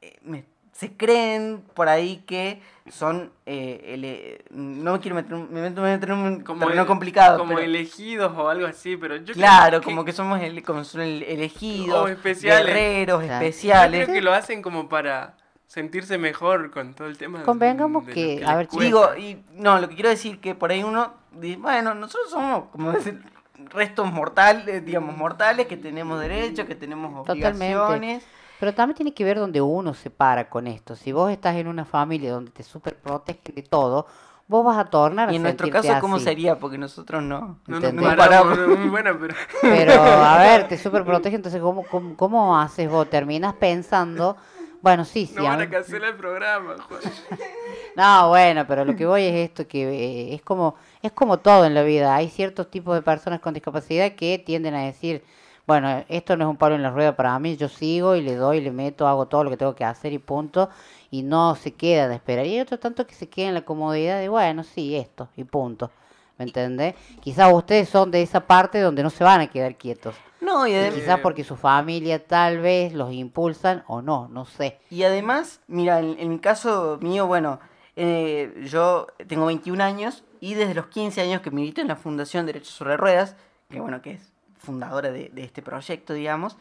Speaker 31: eh, me- se creen por ahí que son eh, ele- no me quiero meter en un- me meto- me meto en un terreno
Speaker 32: ele-
Speaker 31: complicado
Speaker 32: como
Speaker 31: pero-
Speaker 32: elegidos o algo así, pero yo creo
Speaker 31: claro
Speaker 32: que-
Speaker 31: como que somos ele- como son el- elegidos
Speaker 32: o especiales.
Speaker 31: guerreros especiales
Speaker 32: creo que lo hacen como para sentirse mejor con todo el tema. de-
Speaker 3: Convengamos
Speaker 32: de lo
Speaker 3: que,
Speaker 32: les
Speaker 3: a ver,
Speaker 32: cuesta.
Speaker 31: Digo, y no, lo que quiero decir que por ahí uno dice, bueno, nosotros somos como decir, restos mortales, digamos, mortales, que tenemos derechos, que tenemos
Speaker 3: Totalmente. Pero también tiene que ver donde uno se para con esto. Si vos estás en una familia donde te super protegen de todo, vos vas a tornar a
Speaker 31: Y en nuestro caso, ¿cómo
Speaker 3: así.
Speaker 31: sería? Porque nosotros no.
Speaker 32: No nos
Speaker 3: ¿entendés?
Speaker 32: paramos, muy buena, pero...
Speaker 3: Pero, a ver, te super protege, entonces, ¿cómo, cómo, cómo haces vos? Terminas pensando, bueno, sí, sí.
Speaker 32: No van a cancelar el programa, Juan.
Speaker 3: No, bueno, pero lo que voy es esto, que eh, es como es como todo en la vida. Hay ciertos tipos de personas con discapacidad que tienden a decir, bueno, esto no es un palo en la rueda para mí, yo sigo y le doy, le meto, hago todo lo que tengo que hacer y punto, y no se queda de esperar. Y hay otros tanto que se queda en la comodidad de, bueno, sí, esto y punto. ¿Me entendés? Quizás ustedes son de esa parte donde no se van a quedar quietos.
Speaker 31: No, y
Speaker 3: Y
Speaker 31: adem-
Speaker 3: quizás porque su familia tal vez los impulsan o no, no sé.
Speaker 31: Y además, mira, en, en mi caso mío, bueno, eh, yo tengo 21 años y desde los 15 años que milito en la Fundación Derechos sobre Ruedas, que bueno, que es fundadora de, este proyecto, digamos,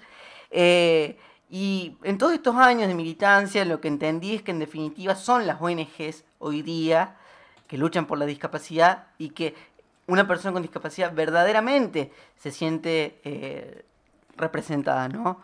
Speaker 31: eh, y en todos estos años de militancia lo que entendí es que en definitiva son las ONGs hoy día que luchan por la discapacidad y que una persona con discapacidad verdaderamente se siente eh, representada, ¿no?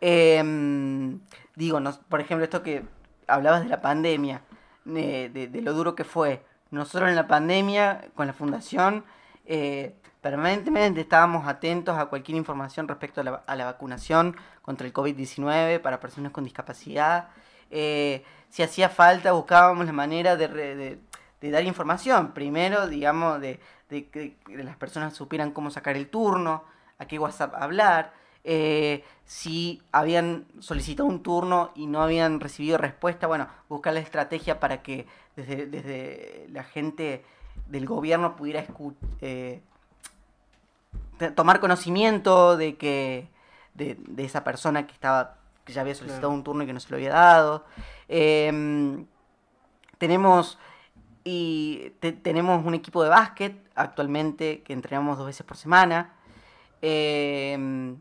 Speaker 31: Em, digo, por ejemplo, esto que hablabas de la pandemia, de, de- lo duro que fue. Nosotros en la pandemia, con la fundación, eh, permanentemente estábamos atentos a cualquier información respecto a la, vacunación contra el COVID-19 para personas con discapacidad. Eh, si hacía falta, buscábamos la manera de, dar información. Primero, digamos, de, que las personas supieran cómo sacar el turno, a qué WhatsApp hablar. eh, si habían solicitado un turno y no habían recibido respuesta, bueno, buscar la estrategia para que desde, la gente del gobierno pudiera escu- eh, tomar conocimiento de que de, de esa persona que estaba que ya había solicitado
Speaker 32: Claro.
Speaker 31: un turno y que no se lo había dado. Em, tenemos y te- tenemos un equipo de básquet actualmente que entrenamos dos veces por semana. Em,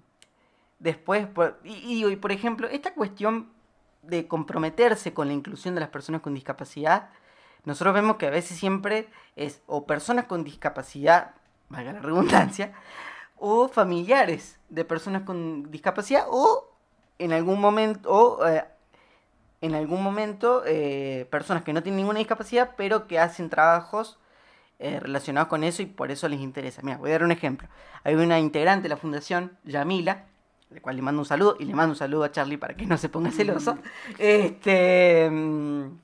Speaker 31: después, por, y, y por ejemplo, esta cuestión de comprometerse con la inclusión de las personas con discapacidad, nosotros vemos que a veces siempre es o personas con discapacidad, valga la redundancia, o familiares de personas con discapacidad, o en algún momento, o eh, en algún momento eh, personas que no tienen ninguna discapacidad, pero que hacen trabajos eh, relacionados con eso y por eso les interesa. Mira, voy a dar un ejemplo. Hay una integrante de la fundación, Yamila, la cual le mando un saludo y le mando un saludo a Charlie para que no se ponga celoso. Este, mm,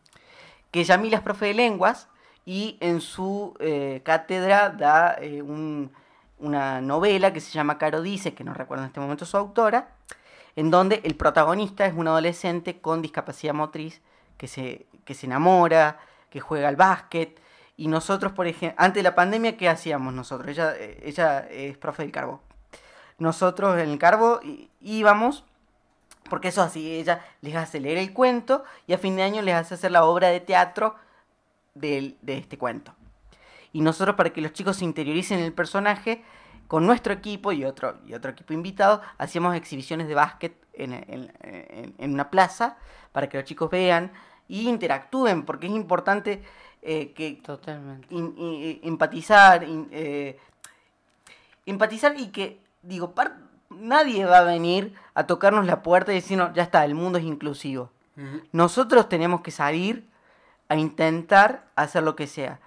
Speaker 31: que Yamila es profe de lenguas y en su eh, cátedra da eh, un- una novela que se llama Caro Dice, que no recuerdo en este momento su autora, en donde el protagonista es un adolescente con discapacidad motriz que se, que se enamora, que juega al básquet. Y nosotros, por ejemplo, antes de la pandemia, ¿qué hacíamos nosotros? Ella, ella es profe del Carbo. Nosotros en el Carbo íbamos, porque eso así, ella les hace leer el cuento y a fin de año les hace hacer la obra de teatro de este cuento. Y nosotros, para que los chicos se interioricen en el personaje, con nuestro equipo y otro, y otro equipo invitado, hacíamos exhibiciones de básquet en, en- en- en una plaza para que los chicos vean y interactúen, porque es importante eh, que in- i- empatizar, in- eh, empatizar y que, digo, par- nadie va a venir a tocarnos la puerta y decirnos, ya está, el mundo es inclusivo. Nosotros tenemos que salir a intentar hacer lo que sea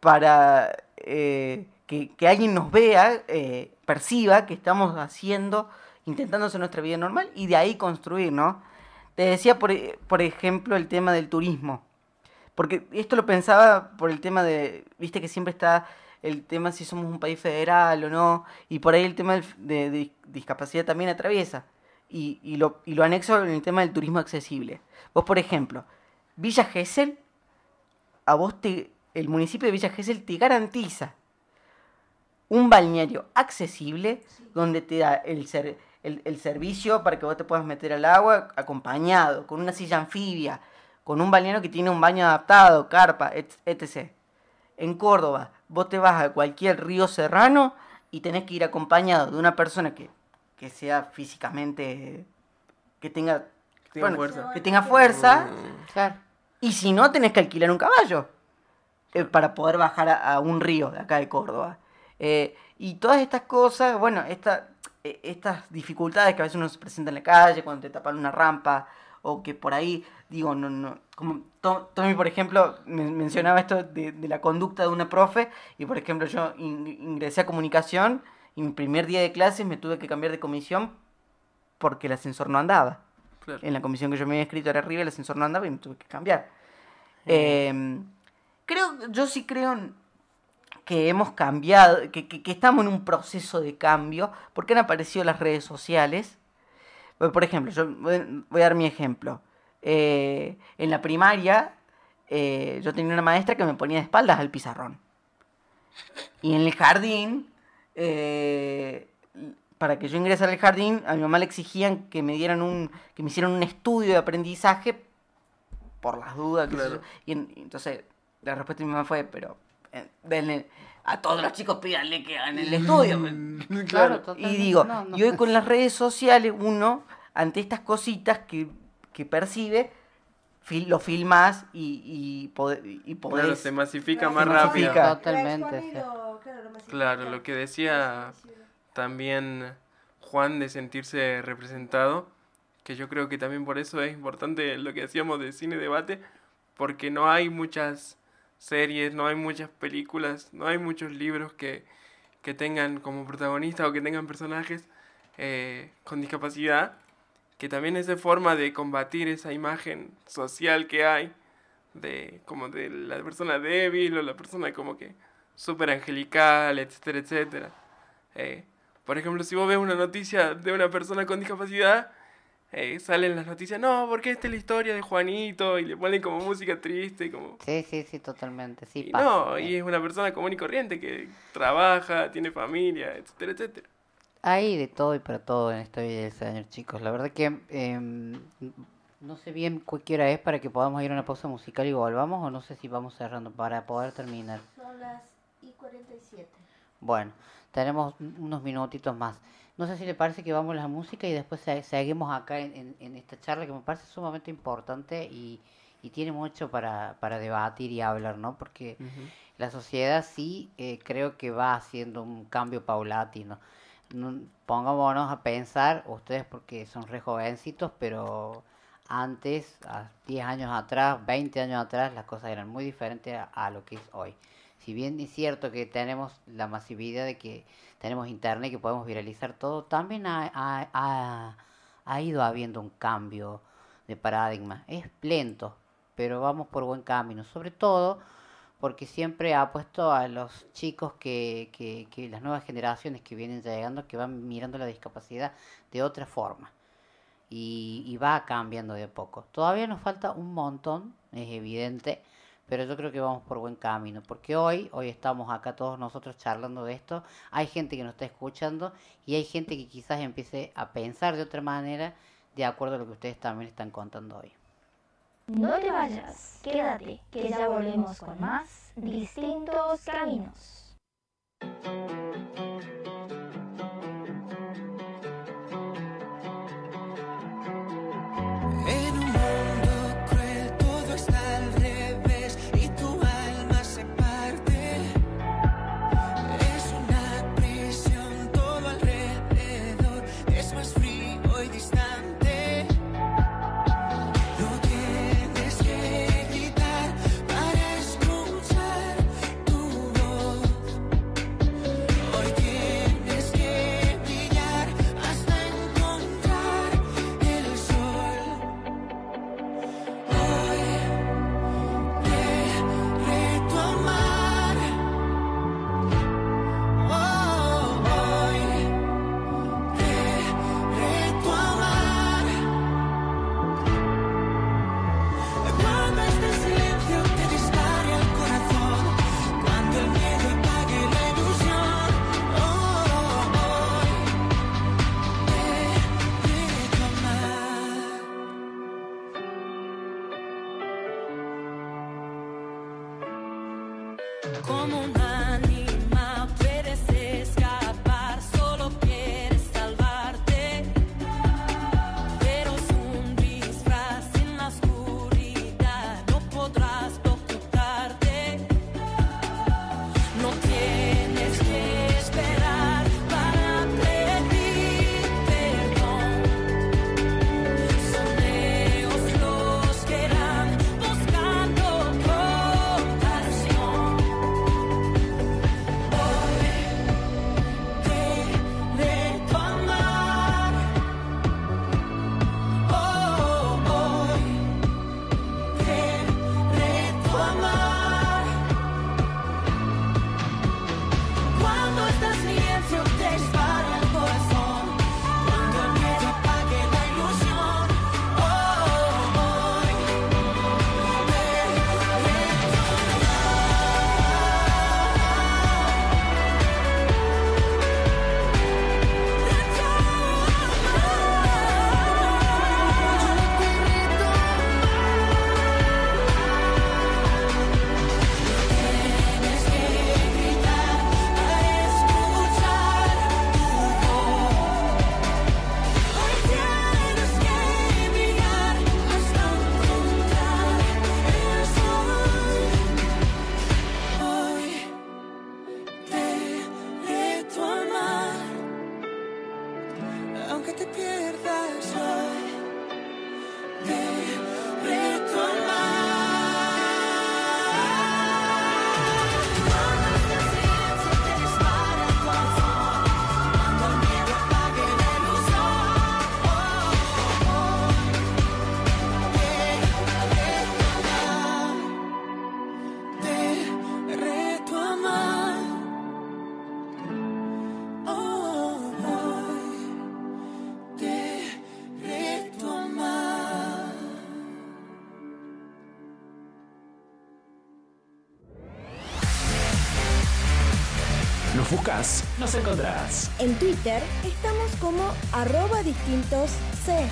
Speaker 31: para eh, que, alguien nos vea, eh, perciba que estamos haciendo, intentando hacer nuestra vida normal y de ahí construir, ¿no? Te decía, por, e- por ejemplo, el tema del turismo. Porque esto lo pensaba por el tema de, viste que siempre está el tema si somos un país federal o no, y por ahí el tema de discapacidad también atraviesa. Y, y lo, y lo anexo en el tema del turismo accesible. Vos, por ejemplo, Villa Gesell, a vos te, el municipio de Villa Gesell te garantiza un balneario accesible donde te da el, ser- el, el servicio para que vos te puedas meter al agua acompañado, con una silla anfibia, con un balneario que tiene un baño adaptado, carpa, et- etc. En Córdoba, vos te vas a cualquier río serrano y tenés que ir acompañado de una persona que, que sea físicamente, que tenga,
Speaker 32: tenga
Speaker 31: bueno,
Speaker 32: fuerza.
Speaker 31: que tenga fuerza,
Speaker 3: Claro.
Speaker 31: Y si no, tenés que alquilar un caballo eh, para poder bajar a, un río de acá de Córdoba. Eh, y todas estas cosas, bueno, esta, eh, estas dificultades que a veces uno se presenta en la calle, cuando te tapan una rampa, o que por ahí, digo, no, no, como To- Tommy, por ejemplo, men- mencionaba esto de, la conducta de una profe, y por ejemplo yo in- ingresé a comunicación, y mi primer día de clases me tuve que cambiar de comisión porque el ascensor no andaba.
Speaker 32: Claro.
Speaker 31: En la comisión que yo me había escrito era arriba, el ascensor no andaba y me tuve que cambiar. Eh, creo, yo sí creo que hemos cambiado, que, que- que estamos en un proceso de cambio, porque han aparecido las redes sociales. Por por ejemplo, yo voy voy a dar mi ejemplo. Eh, en la primaria, eh, yo tenía una maestra que me ponía de espaldas al pizarrón. Y en el jardín, eh, para que yo ingresara al jardín, a mi mamá le exigían que me dieran un, que me hicieran un estudio de aprendizaje por las dudas. yo. Y, en- y entonces la respuesta de mi mamá fue, pero eh, denle- a todos los chicos pídanle que hagan el estudio.
Speaker 3: Claro,
Speaker 31: y
Speaker 3: totalmente,
Speaker 31: digo,
Speaker 3: no, no.
Speaker 31: y hoy con las redes sociales uno, ante estas cositas que, que percibe, fil- lo filmas y, y, pode- y podés...
Speaker 32: Claro, se masifica
Speaker 31: Se
Speaker 32: más rápido.
Speaker 31: masifica.
Speaker 3: Totalmente.
Speaker 32: Claro, lo que decía también Juan de sentirse representado, que yo creo que también por eso es importante lo que hacíamos de cine debate, porque no hay muchas series, no hay muchas películas, no hay muchos libros que, que tengan como protagonista o que tengan personajes eh, con discapacidad, que también es de forma de combatir esa imagen social que hay de como de la persona débil o la persona como que súper angelical, etcétera, etcétera. Eh, por ejemplo, si vos ves una noticia de una persona con discapacidad, eh, salen las noticias, no, porque esta es la historia de Juanito, y le ponen como música triste, y como...
Speaker 3: Sí, sí, sí, totalmente. Sí,
Speaker 32: Y
Speaker 3: pasa.
Speaker 32: no, y es una persona común y corriente que trabaja, tiene familia, etcétera, etcétera.
Speaker 3: Hay de todo y para todo en esta vida del Señor, chicos. La verdad que em, no sé bien cu- qué hora es para que podamos ir a una pausa musical y volvamos, o no sé si vamos cerrando para poder terminar.
Speaker 4: Son las y 47.
Speaker 3: Bueno, tenemos un- unos minutitos más. No sé si le parece que vamos a la música y después se- seguimos acá en, en- en esta charla que me parece sumamente importante y, y tiene mucho para, para debatir y hablar, ¿no? Porque la sociedad sí eh, creo que va haciendo un cambio paulatino. No- pongámonos a pensar, ustedes porque son re jovencitos, pero antes, a 10 años atrás, 20 años atrás, las cosas eran muy diferentes a, a lo que es hoy. Si bien es cierto que tenemos la masividad de que tenemos internet, que podemos viralizar todo, también ha ido habiendo un cambio de paradigma. Es lento, pero vamos por buen camino. Sobre todo porque siempre ha puesto a los chicos que, que, que las nuevas generaciones que vienen llegando, que van mirando la discapacidad de otra forma. Y, y va cambiando de a poco. Todavía nos falta un montón, es evidente, pero yo creo que vamos por buen camino. Porque hoy, hoy estamos acá todos nosotros charlando de esto. Hay gente que nos está escuchando y hay gente que quizás empiece a pensar de otra manera de acuerdo a lo que ustedes también están contando hoy.
Speaker 22: No te vayas, quédate, que ya volvemos con más distintos caminos.
Speaker 33: Nos encontrarás.
Speaker 4: En Twitter estamos como arroba distintos C.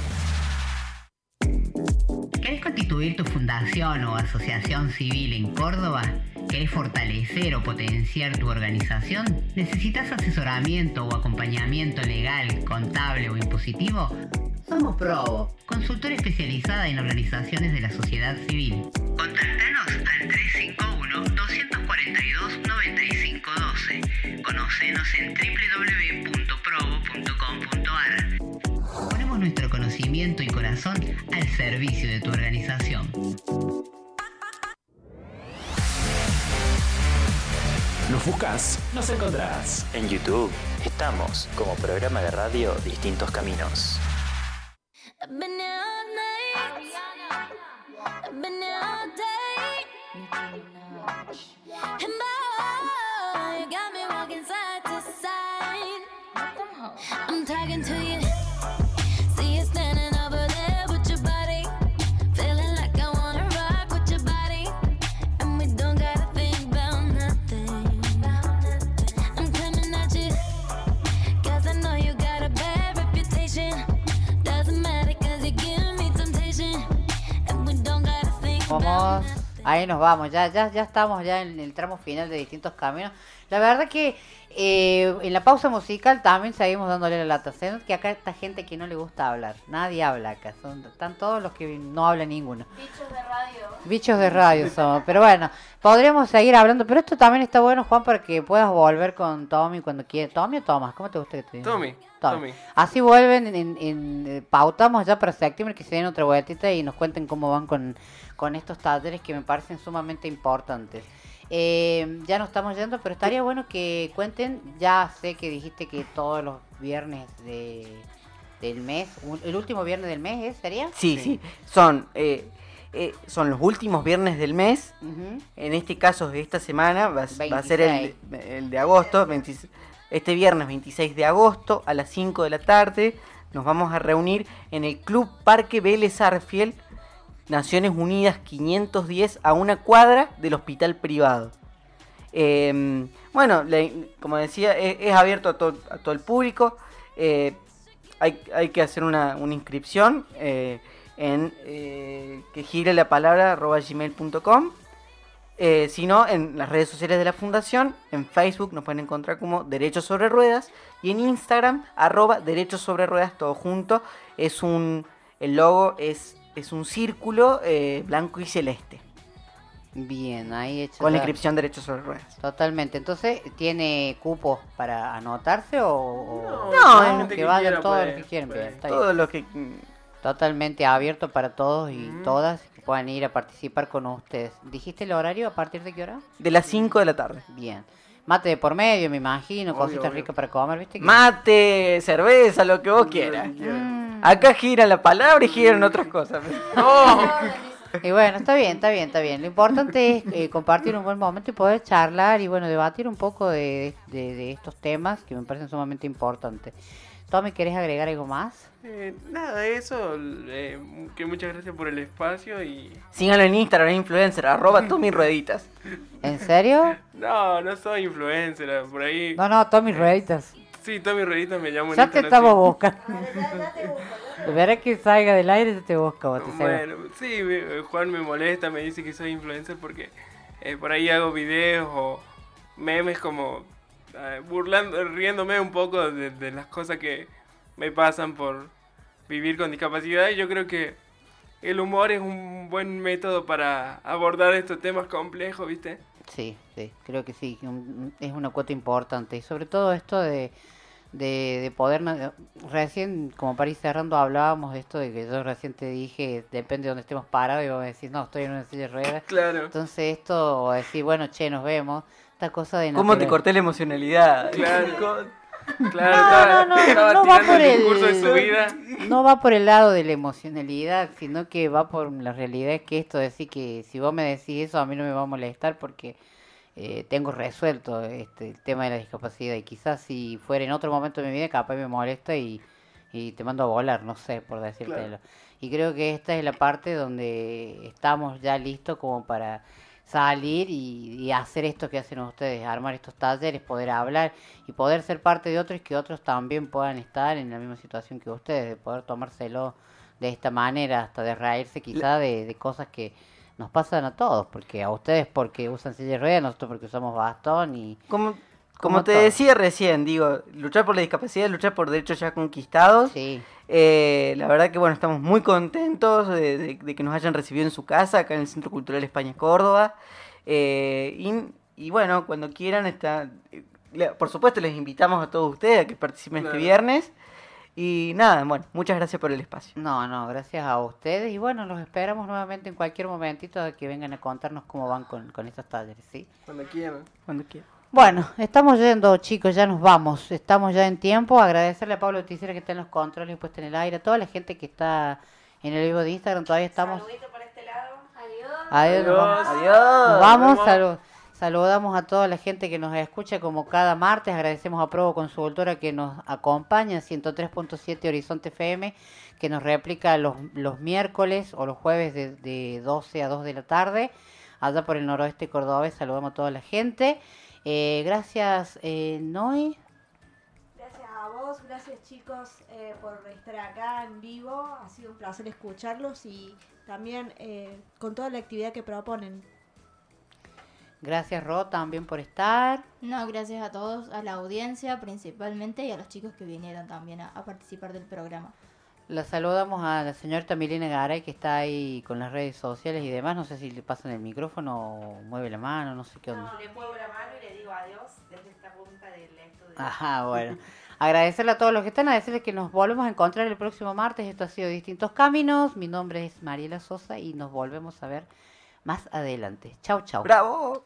Speaker 9: ¿Querés constituir tu fundación o asociación civil en Córdoba? ¿Querés fortalecer o potenciar tu organización? ¿Necesitas asesoramiento o acompañamiento legal, contable o impositivo? Somos Probo, consultora especializada en organizaciones de la sociedad civil. En
Speaker 34: YouTube estamos como programa de radio Distintos Caminos.
Speaker 35: I'm talking to you.
Speaker 3: Ahí nos vamos, ya, ya, ya estamos ya en el tramo final de distintos caminos. La verdad que eh, en la pausa musical también seguimos dándole la lata. Que acá esta gente que no le gusta hablar, nadie habla acá, son, están todos los que no habla ninguno.
Speaker 22: Bichos de radio.
Speaker 3: Bichos de radio somos, pero bueno, podríamos seguir hablando, pero esto también está bueno, Juan, para que puedas volver con Tommy cuando quieras. ¿Tommy o Tomás? ¿Cómo te gusta que te diga?
Speaker 32: Tommy,
Speaker 3: Tommy.
Speaker 32: Tommy.
Speaker 3: Así vuelven, en, en- eh, pautamos ya para septiembre que se den otra vueltita y nos cuenten cómo van con, con estos talleres que me parecen sumamente importantes. Eh, ya nos estamos yendo, pero estaría bueno que cuenten, ya sé que dijiste que todos los viernes de, del mes, un- el último viernes del mes, ¿eh? ¿sería?
Speaker 31: Sí, sí. Son, eh, eh, son los últimos viernes del mes. En este caso, de esta semana, va, a- va a ser el, el de agosto. 26 este viernes 26 de agosto a las 5 de la tarde. Nos vamos a reunir en el Club Parque Vélez Arfiel, Naciones Unidas 510, a una cuadra del hospital privado. Eh, bueno, como decía, es, es abierto a, to- a todo el público. Eh, hay, que hacer una, inscripción eh, en eh, que gire la palabra gmail.com. Si no, en las redes sociales de la fundación, en Facebook nos pueden encontrar como Derechos sobre Ruedas y en Instagram arroba Derechos sobre Ruedas todo junto. Es un, el logo es, es un círculo eh, blanco y celeste.
Speaker 3: Bien, ahí hecho.
Speaker 31: Con la inscripción Derechos sobre Ruedas.
Speaker 3: Totalmente. Entonces, ¿tiene cupos para anotarse o,
Speaker 31: No,
Speaker 3: no, que
Speaker 31: que
Speaker 3: vayan todos los que quieren?
Speaker 31: puede.
Speaker 3: bien, está
Speaker 31: Todos los que
Speaker 3: Totalmente abierto para todos y todas que puedan ir a participar con ustedes. ¿Dijiste el horario? ¿A partir de qué hora?
Speaker 31: De las 5 de la tarde.
Speaker 3: Bien. Mate de por medio, me imagino,
Speaker 31: Obvio,
Speaker 3: cositas
Speaker 31: obvio.
Speaker 3: ricas para comer, ¿viste? que-
Speaker 31: Mate, cerveza, lo que vos quieras. Acá gira la palabra y giran otras cosas.
Speaker 3: Y bueno, está bien, está bien, está bien. Lo importante es eh, compartir un buen momento y poder charlar y bueno, debatir un poco de, de- de estos temas que me parecen sumamente importantes. Tommy, ¿querés agregar algo más?
Speaker 32: Eh, nada, eso, eh, que muchas gracias por el espacio y...
Speaker 31: Síganlo en Instagram, es influencer, arroba Tommy Rueditas.
Speaker 3: ¿En serio?
Speaker 32: No, no soy influencer, por ahí...
Speaker 3: No, no, Tommy Rueditas.
Speaker 32: Sí, Tommy Rueditas me llamo en
Speaker 3: Ya te
Speaker 32: Instagram,
Speaker 3: estamos
Speaker 32: sí.
Speaker 3: buscando. De verdad que salga del aire, ya te busca. vos, te salga.
Speaker 32: Bueno, sí, me- eh, Juan me molesta, me dice que soy influencer porque eh, por ahí hago videos o memes como eh, burlando, riéndome un poco de, de las cosas que me pasan por vivir con discapacidad y yo creo que el humor es un buen método para abordar estos temas complejos, ¿viste?
Speaker 3: Sí, sí, creo que sí, es una cuota importante. Y sobre todo esto de, de, de poder... Recién, como para ir cerrando, hablábamos de esto de que yo recién te dije, depende de donde estemos parados, y vos me decís, no, estoy en una silla de ruedas.
Speaker 32: Claro.
Speaker 3: Entonces esto, o decir, bueno, che, nos vemos, esta cosa de...
Speaker 31: ¿Cómo te corté la emocionalidad?
Speaker 32: Claro. Claro,
Speaker 3: No,
Speaker 32: estaba,
Speaker 3: no, no, no va por
Speaker 32: el de su vida.
Speaker 3: No va por el lado de la emocionalidad, sino que va por la realidad es que esto de decir que si vos me decís eso a mí no me va a molestar porque eh, tengo resuelto este el tema de la discapacidad y quizás si fuera en otro momento de mi vida capaz me molesta y, y te mando a volar, no sé, por decírtelo. Y creo que esta es la parte donde estamos ya listos como para salir y, y hacer esto que hacen ustedes, armar estos talleres, poder hablar y poder ser parte de otros y que otros también puedan estar en la misma situación que ustedes, de poder tomárselo de esta manera, hasta de reírse quizá de, de cosas que nos pasan a todos, porque a ustedes porque usan silla de ruedas, nosotros porque usamos bastón y...
Speaker 31: Como, te
Speaker 3: todo.
Speaker 31: decía recién, digo, luchar por la discapacidad, luchar por derechos ya conquistados. Eh, la verdad que bueno, estamos muy contentos de, de- de que nos hayan recibido en su casa, acá en el Centro Cultural España Córdoba. Eh, y, y bueno, cuando quieran, está, eh, por supuesto les invitamos a todos ustedes a que participen este viernes. Y nada, bueno, muchas gracias por el espacio.
Speaker 3: No, no, gracias a ustedes. Y bueno, los esperamos nuevamente en cualquier momentito de que vengan a contarnos cómo van con, con estos talleres, ¿sí?
Speaker 32: Cuando quieran.
Speaker 31: Cuando quieran.
Speaker 3: Bueno, estamos yendo, chicos, ya nos vamos. Estamos ya en tiempo. Agradecerle a Pablo Ticera que está en los controles y puesto en el aire. A toda la gente que está en el vivo de Instagram. Todavía estamos. Adiós. nos vamos.
Speaker 31: Adiós.
Speaker 3: Nos vamos. Saludamos a toda la gente que nos escucha como cada martes. Agradecemos a Provo Consultora que nos acompaña en 103.7 Horizonte FM, que nos replica los, los miércoles o los jueves de, de 12 a 2 de la tarde. Allá por el noroeste cordobés saludamos a toda la gente. Eh, gracias, eh, Noy.
Speaker 4: Gracias a vos, gracias chicos eh, por estar acá en vivo. Ha sido un placer escucharlos y también eh, con toda la actividad que proponen.
Speaker 3: Gracias, Ro, también por estar.
Speaker 22: No, gracias a todos, a la audiencia principalmente y a los chicos que vinieron también a, a participar del programa.
Speaker 3: La saludamos a la señorita Milena Garay que está ahí con las redes sociales y demás. No sé si le pasan el micrófono o mueve la mano, no sé qué onda.
Speaker 23: le muevo la mano y le digo adiós desde esta punta del estudio.
Speaker 3: Ajá, bueno. Agradecerle a todos los que están, agradecerles que nos volvemos a encontrar el próximo martes. Esto ha sido Distintos Caminos. Mi nombre es Mariela Sosa y nos volvemos a ver más adelante. Chau, chau.
Speaker 31: ¡Bravo!